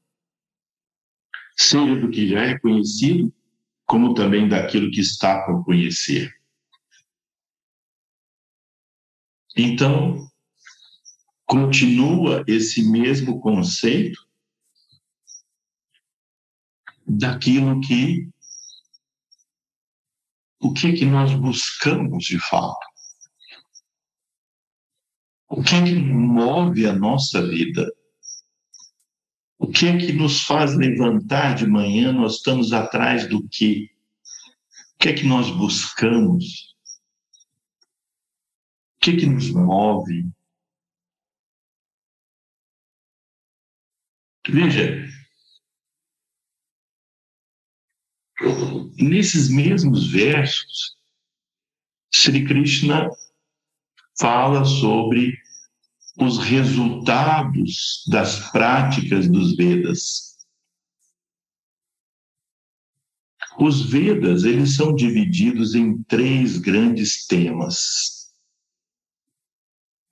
Seja do que já é conhecido, como também daquilo que está por conhecer. Então, continua esse mesmo conceito daquilo que o que que nós buscamos de fato? O que que move a nossa vida? O que é que nos faz levantar de manhã? Nós estamos atrás do quê? O que é que nós buscamos? O que é que nos move? Veja, nesses mesmos versos, Sri Krishna fala sobre os resultados das práticas dos Vedas. Os Vedas, eles são divididos em três grandes temas.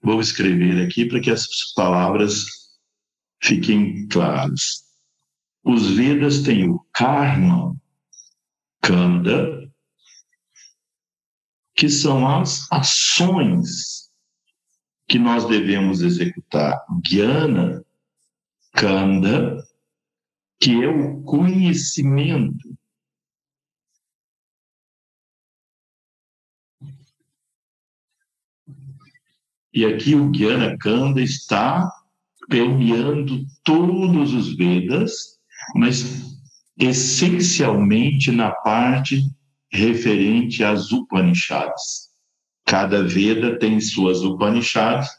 Vou escrever aqui para que as palavras fiquem claras. Os Vedas têm o karma, Kanda, que são as ações que nós devemos executar. Gyana, Kanda, que é o conhecimento. E aqui o Gyana Kanda está permeando todos os Vedas, mas essencialmente na parte referente às Upanishads. Cada Veda tem suas Upanishads,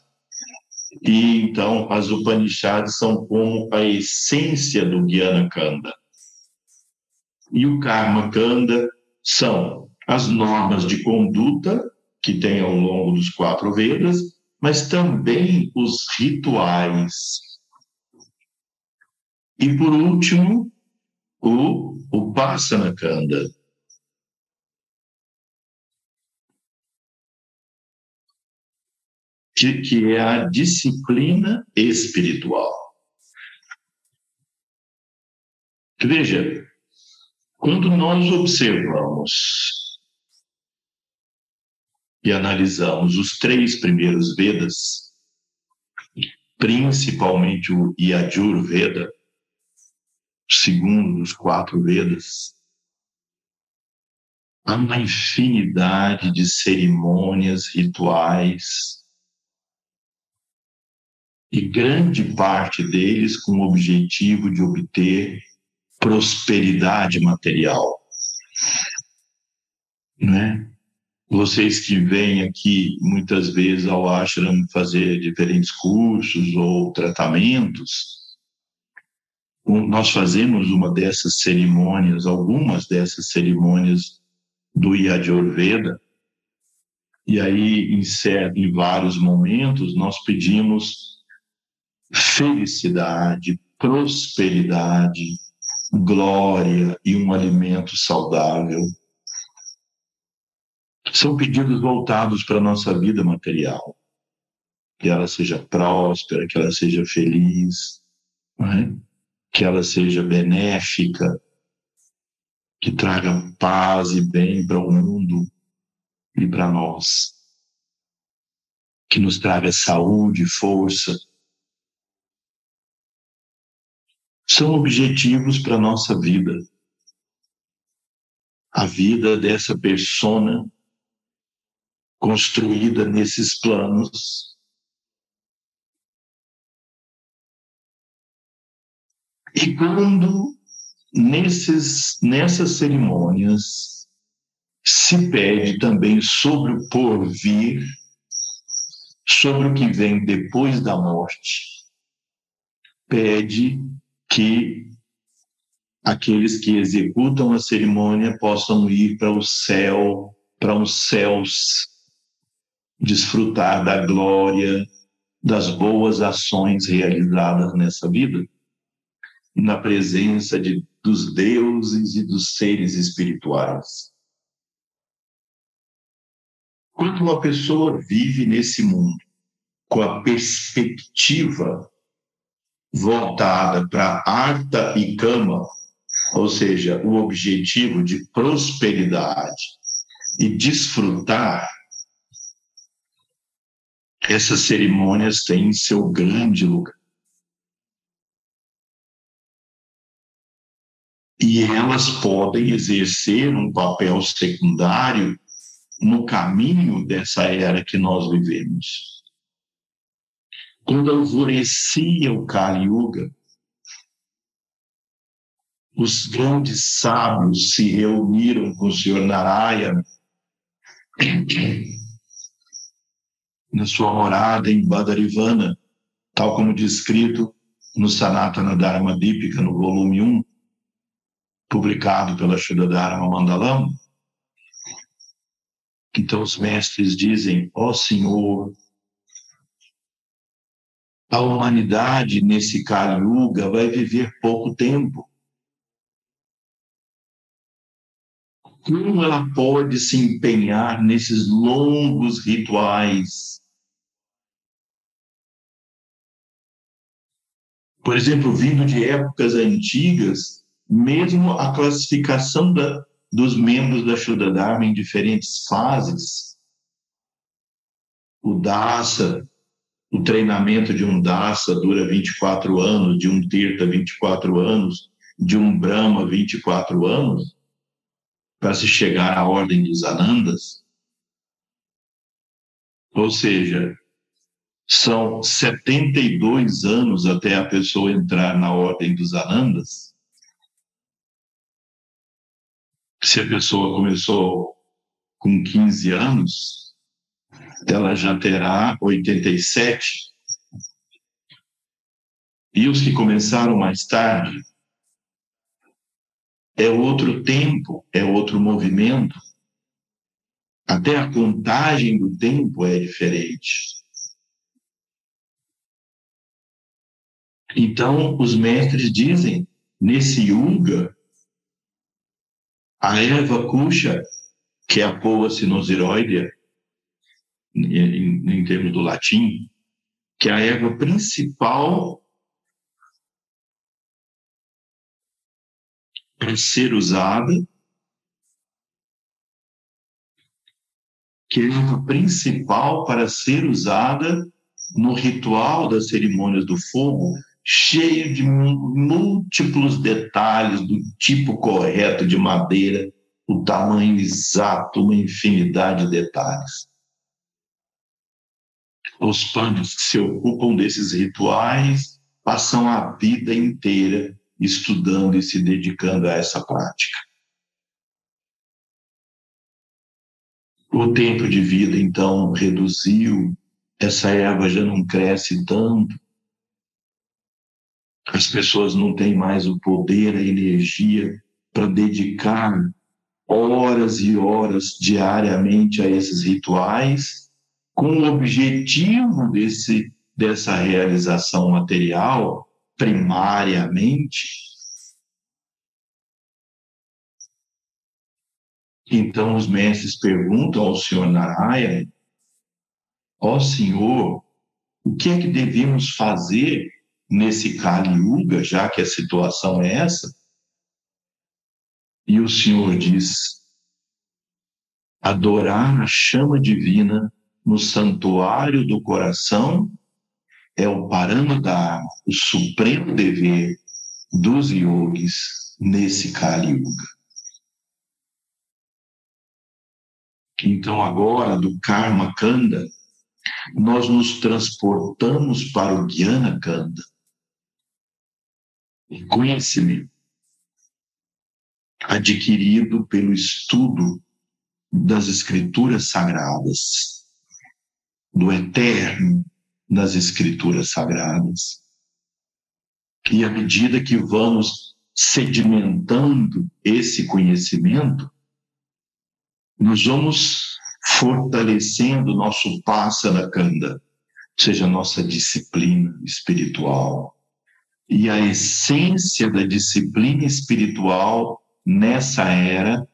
e então as Upanishads são como a essência do Jnana Kanda. E o Karma Kanda são as normas de conduta que tem ao longo dos quatro Vedas, mas também os rituais. E por último, o Upasana Kanda. Que, que é a disciplina espiritual. Veja, quando nós observamos e analisamos os três primeiros Vedas, principalmente o Yajur Veda, segundo dos quatro Vedas, há uma infinidade de cerimônias, rituais, e grande parte deles com o objetivo de obter prosperidade material. Não é? Vocês que vêm aqui muitas vezes ao ashram fazer diferentes cursos ou tratamentos, nós fazemos uma dessas cerimônias, algumas dessas cerimônias do Yajurveda, e aí, em, em vários momentos, nós pedimos felicidade, prosperidade, glória e um alimento saudável. São pedidos voltados para a nossa vida material. Que ela seja próspera, que ela seja feliz. Não é? Que ela seja benéfica, que traga paz e bem para o mundo e para nós, que nos traga saúde, força. São objetivos para a nossa vida. a vida dessa persona construída nesses planos. E quando nesses, nessas cerimônias se pede também sobre o porvir, sobre o que vem depois da morte, pede que aqueles que executam a cerimônia possam ir para o céu, para os céus, desfrutar da glória, das boas ações realizadas nessa vida, na presença de, dos deuses e dos seres espirituais. Quando uma pessoa vive nesse mundo com a perspectiva voltada para arta e cama, ou seja, o objetivo de prosperidade e desfrutar, essas cerimônias têm seu grande lugar. E elas podem exercer um papel secundário no caminho dessa era que nós vivemos. Quando alvorecia o Kali Yuga, os grandes sábios se reuniram com o Senhor Narayana na sua morada em Badarivana, tal como descrito no Sanatana Dharma Dipika, no volume 1, publicado pela Shuddha Dharma Mandalam. Então os mestres dizem, ó oh, Senhor, a humanidade nesse Kali Yuga vai viver pouco tempo. como ela pode se empenhar nesses longos rituais? Por exemplo, vindo de épocas antigas, mesmo a classificação da, dos membros da Shuddha Dharma em diferentes fases, o Dasa, o treinamento de um Dasa dura 24 anos, de um Tirtha 24 anos, de um Brahma 24 anos, para se chegar à ordem dos Anandas. Ou seja, são 72 anos até a pessoa entrar na ordem dos Anandas. Se a pessoa começou com 15 anos, ela já terá 87. E os que começaram mais tarde, é outro tempo, é outro movimento. Até a contagem do tempo é diferente. Então, os mestres dizem, nesse yuga, a erva cuxa, que é a poa sinusiroidea, em, em termos do latim, que é a erva principal para ser usada, que é a principal para ser usada no ritual das cerimônias do fogo, cheio de múltiplos detalhes do tipo correto de madeira, o tamanho exato, uma infinidade de detalhes. Os panos que se ocupam desses rituais passam a vida inteira estudando e se dedicando a essa prática. O tempo de vida, então, reduziu, essa erva já não cresce tanto, as pessoas não têm mais o poder, a energia para dedicar horas e horas diariamente a esses rituais, com o objetivo desse, dessa realização material primariamente. Então os mestres perguntam ao Senhor Narayana, ó Senhor, o que é que devemos fazer nesse Kali Yuga, já que a situação é essa? E o Senhor diz: adorar a chama divina no santuário do coração é o Paranadharma, o supremo dever dos yogis nesse Kali Yuga. Então, agora, do Karma Kanda, nós nos transportamos para o Jnana Kanda. O conhecimento adquirido pelo estudo das escrituras sagradas, do eterno das escrituras sagradas. E à medida que vamos sedimentando esse conhecimento, nós vamos fortalecendo nosso pássara kanda, ou seja, nossa disciplina espiritual. E a essência da disciplina espiritual nessa era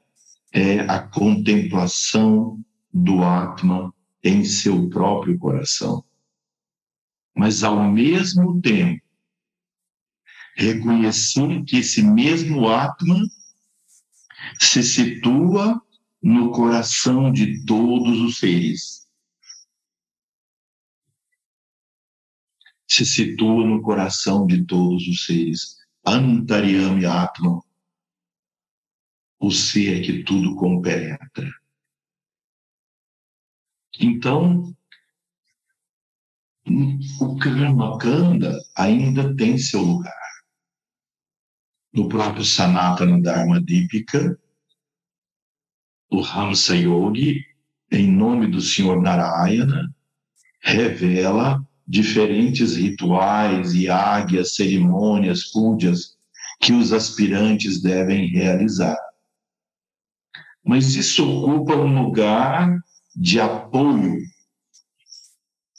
é a contemplação do Atman em seu próprio coração. Mas, ao mesmo tempo, reconhecer que esse mesmo Atman se situa no coração de todos os seres. Se situa no coração de todos os seres. Antaryami Atman, o ser que tudo compenetra. Então, o Karma Kanda ainda tem seu lugar. No próprio Sanatana Dharma Dipika, o Hamsa Yogi, em nome do Senhor Narayana, revela diferentes rituais e águias, cerimônias, pujas que os aspirantes devem realizar. Mas isso ocupa um lugar de apoio,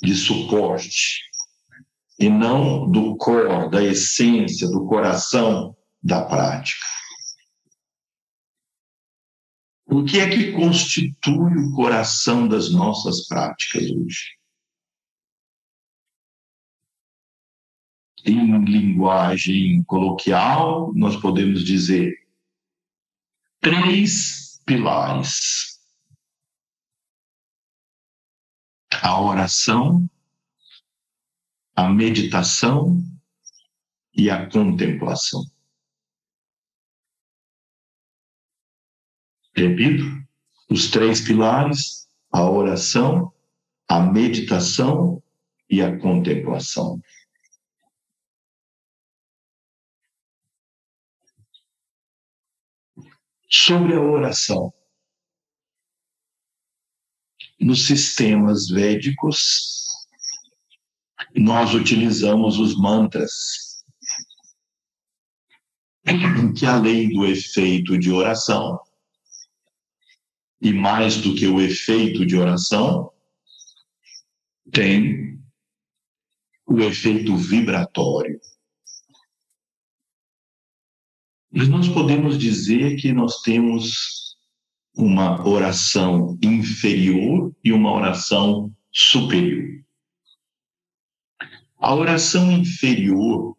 de suporte, e não do core, da essência, do coração da prática. O que é que constitui o coração das nossas práticas hoje? Em linguagem coloquial, nós podemos dizer três pilares: a oração, a meditação e a contemplação. Repito, os três pilares: a oração, a meditação e a contemplação. Sobre a oração. Nos sistemas védicos, nós utilizamos os mantras, que além do efeito de oração, e mais do que o efeito de oração, tem o efeito vibratório. E nós podemos dizer que nós temos uma oração inferior e uma oração superior. A oração inferior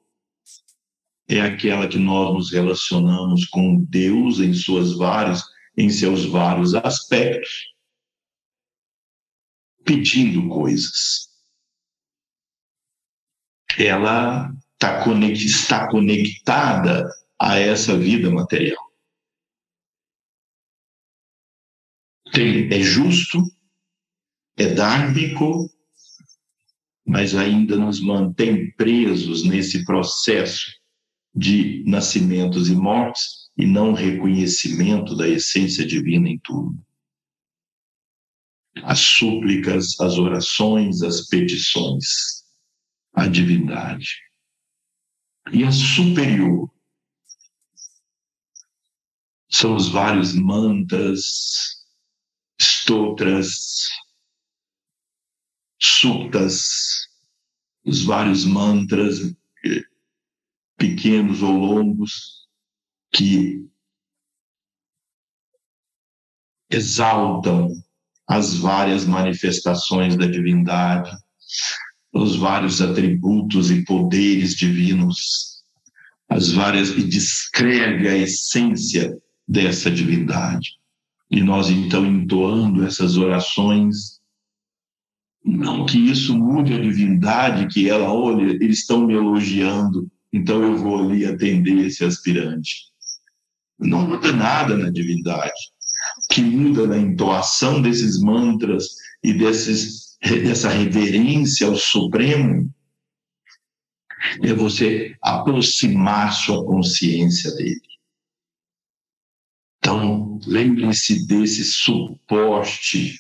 é aquela que nós nos relacionamos com Deus em suas várias em seus vários aspectos, pedindo coisas. Ela tá está conectada a essa vida material. Tem, é justo, é dármico, mas ainda nos mantém presos nesse processo de nascimentos e mortes e não reconhecimento da essência divina em tudo. As súplicas, as orações, as petições, a divindade. E a superior são os vários mantras, stotras, suktas, os vários mantras eh, pequenos ou longos que exaltam as várias manifestações da divindade, os vários atributos e poderes divinos, as várias e descreve a essência dessa divindade. E nós então entoando essas orações, não que isso mude a divindade, que ela, olha, eles estão me elogiando, então eu vou ali atender esse aspirante. Não muda nada na divindade. que muda na entoação desses mantras e desses, dessa reverência ao Supremo é você aproximar sua consciência dele. Lembre-se desse suporte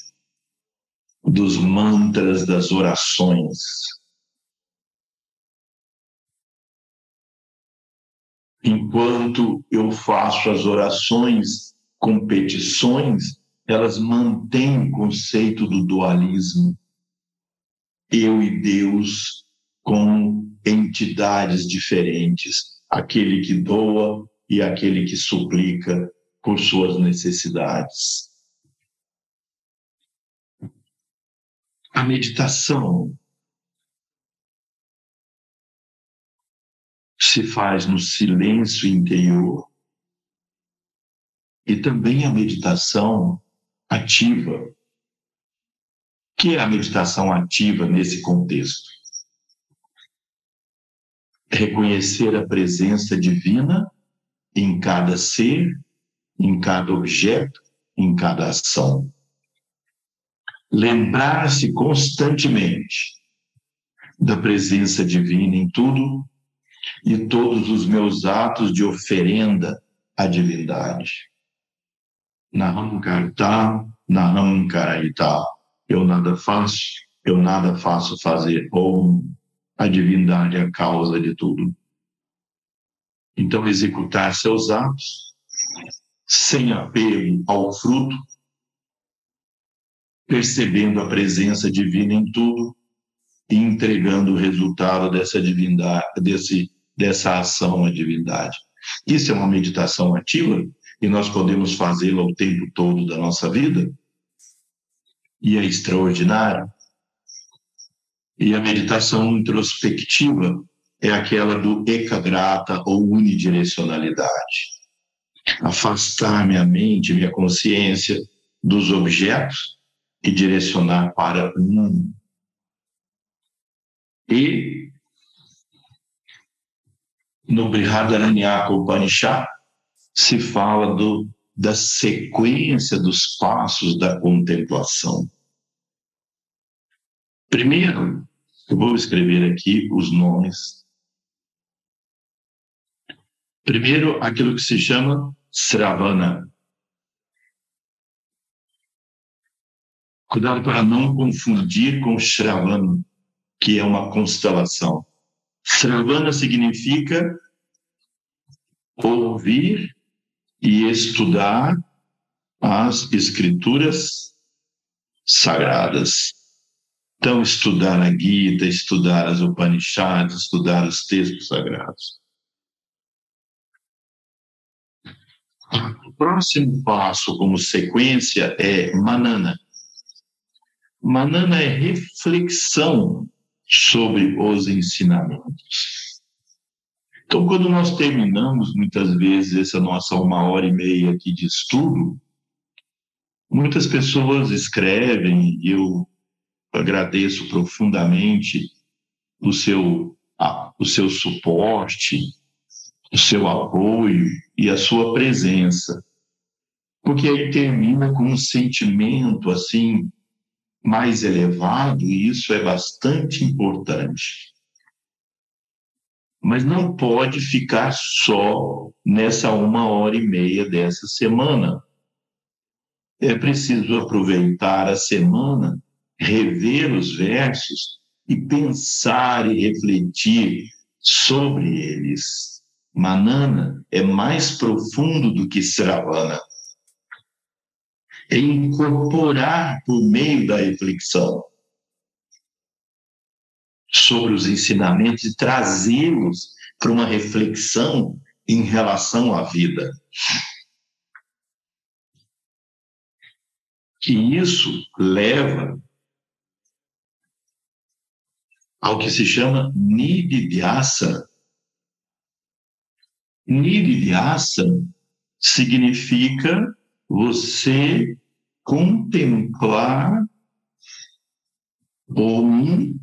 dos mantras das orações. Enquanto eu faço as orações, competições, elas mantêm o conceito do dualismo. Eu e Deus com entidades diferentes, aquele que doa e aquele que suplica por suas necessidades. A meditação se faz no silêncio interior e também a meditação ativa. O que é a meditação ativa nesse contexto? Reconhecer a presença divina em cada ser, em cada objeto, em cada ação. Lembrar-se constantemente da presença divina em tudo e todos os meus atos de oferenda à divindade. Naham Karta. Eu nada faço, eu nada faço fazer. Ou a divindade é a causa de tudo. Então, executar seus atos sem apego ao fruto, percebendo a presença divina em tudo e entregando o resultado dessa divindade, desse, dessa ação à divindade. Isso é uma meditação ativa e nós podemos fazê-la o tempo todo da nossa vida. E é extraordinário. E a meditação introspectiva é aquela do ekagrata ou unidirecionalidade. Afastar minha mente, minha consciência dos objetos e direcionar para um. E no Brihadaranyaka Upanishad se fala do, da sequência dos passos da contemplação. Primeiro, eu vou escrever aqui os nomes. Primeiro, aquilo que se chama Sravana. Cuidado para não confundir com Shravana, que é uma constelação. Sravana significa ouvir e estudar as escrituras sagradas. Então, estudar a Gita, estudar as Upanishads, estudar os textos sagrados. O próximo passo, como sequência, é Manana. Manana é reflexão sobre os ensinamentos. Então, quando nós terminamos, muitas vezes, essa nossa uma hora e meia aqui de estudo, muitas pessoas escrevem, eu agradeço profundamente o seu, o seu suporte, o seu apoio e a sua presença. Porque aí termina com um sentimento assim mais elevado, e isso é bastante importante mas não pode ficar só nessa uma hora e meia dessa semana. É preciso aproveitar a semana, rever os versos e pensar e refletir sobre eles. Manana é mais profundo do que Sravana. É incorporar por meio da reflexão sobre os ensinamentos e trazê-los para uma reflexão em relação à vida. E isso leva ao que se chama Nididhyasa. Nididhyasa significa você contemplar um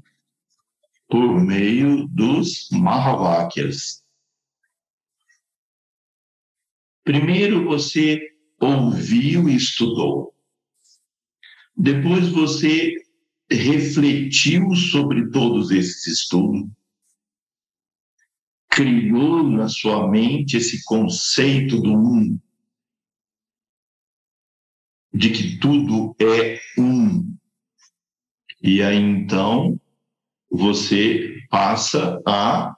por meio dos Mahavakyas. Primeiro, você ouviu e estudou. Depois você refletiu sobre todos esses estudos, criou na sua mente esse conceito do um, de que tudo é um. E aí então você passa a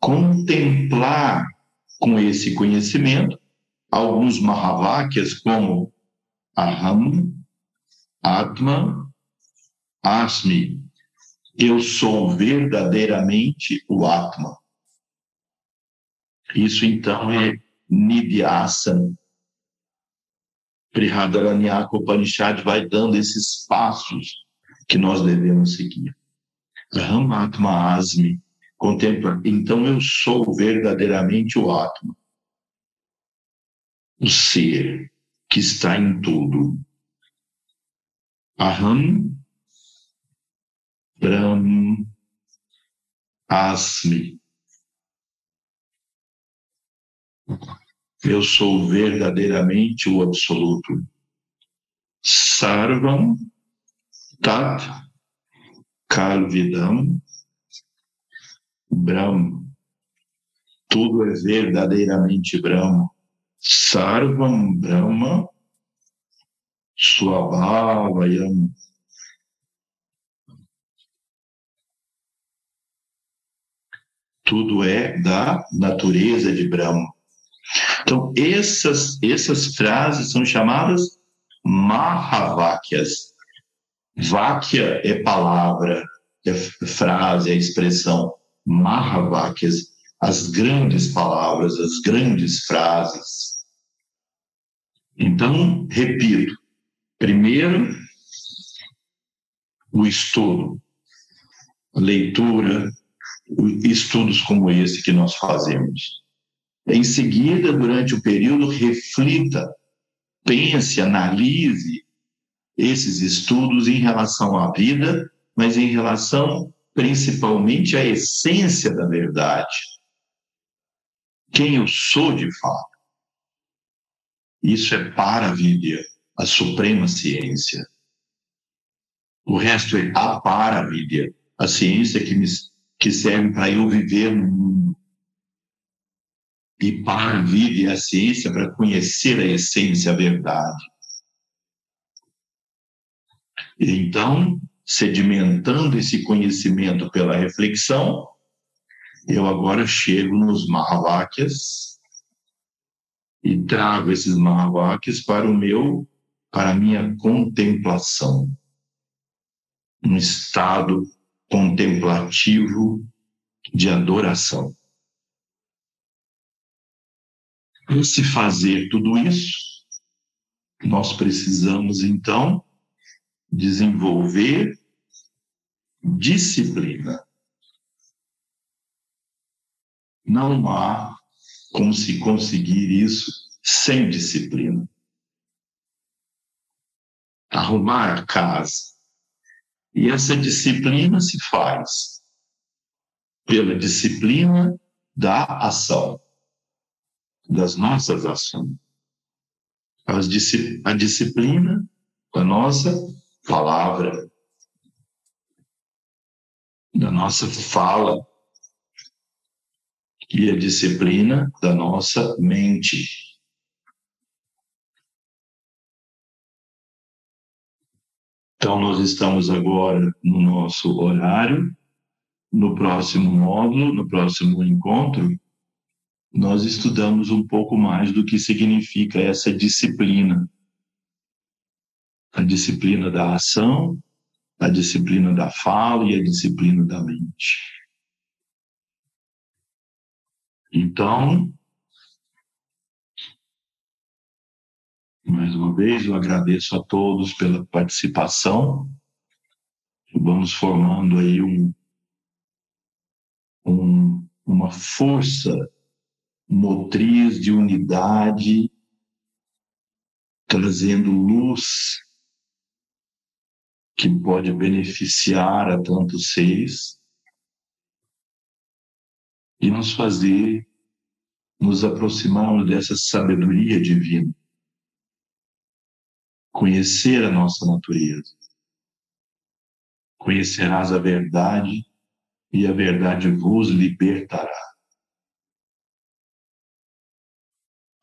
contemplar com esse conhecimento alguns Mahavakyas como Aham, Atma, Asmi. Eu sou verdadeiramente o Atma. Isso então é Nidhyasana. Prihadaranyaka Upanishad vai dando esses passos que nós devemos seguir. Atma Asmi. Contempla. Então eu sou verdadeiramente o Atma. O ser que está em tudo. Aham Brahm Asmi. Eu sou verdadeiramente o absoluto. Sarvam Tat Kalvidam Brahma. Tudo é verdadeiramente Brahma. Sarvam Brahma Swabhavayam. Tudo é da natureza de Brahma. Então, essas, essas frases são chamadas Mahavakyas. Vakya é palavra, é frase, é expressão. Mahavakyas, as grandes palavras, as grandes frases. Então, repito, primeiro, o estudo, leitura, estudos como esse que nós fazemos. Em seguida, durante o período, reflita, pense, analise esses estudos em relação à vida, mas em relação principalmente à essência da verdade. Quem eu sou de fato. Isso é para vida, a suprema ciência. O resto é a para vida, a ciência que, me, que serve para eu viver e para a vida e a ciência para conhecer a essência, a verdade. Então, sedimentando esse conhecimento pela reflexão, eu agora chego nos Mahavakyas e trago esses Mahavakyas para o meu, para a minha contemplação. Um estado contemplativo de adoração. Para se fazer tudo isso, nós precisamos então desenvolver disciplina. Não há como se conseguir isso sem disciplina. Arrumar a casa. E essa disciplina se faz pela disciplina da ação das nossas ações. A disciplina da nossa palavra, da nossa fala e a disciplina da nossa mente. Então, nós estamos agora no nosso horário, no próximo módulo, no próximo encontro, nós estudamos um pouco mais do que significa essa disciplina. A disciplina da ação, a disciplina da fala e a disciplina da mente. Então, mais uma vez, eu agradeço a todos pela participação. Vamos formando aí um, um, uma força motriz de unidade, trazendo luz que pode beneficiar a tantos seres e nos fazer nos aproximarmos dessa sabedoria divina conhecer a nossa natureza. Conhecerás a verdade e a verdade vos libertará.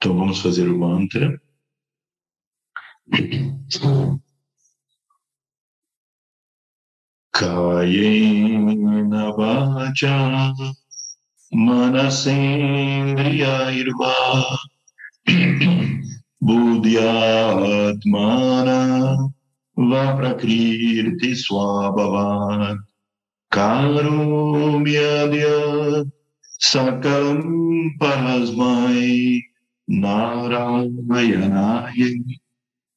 Então vamos fazer o mantra. Kayena vacha manasendriyairva buddhyatmana va prakriti swabhavat karumyadya sakam parasmai narayanaya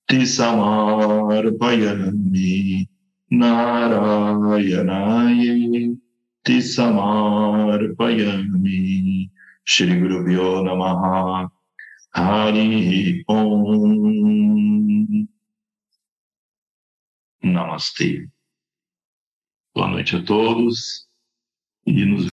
tisamarpayami नारायणाय तिसमार्पयामि श्रीगुरुभ्यो नमः Hari Om. Namastê. Boa noite a todos e nos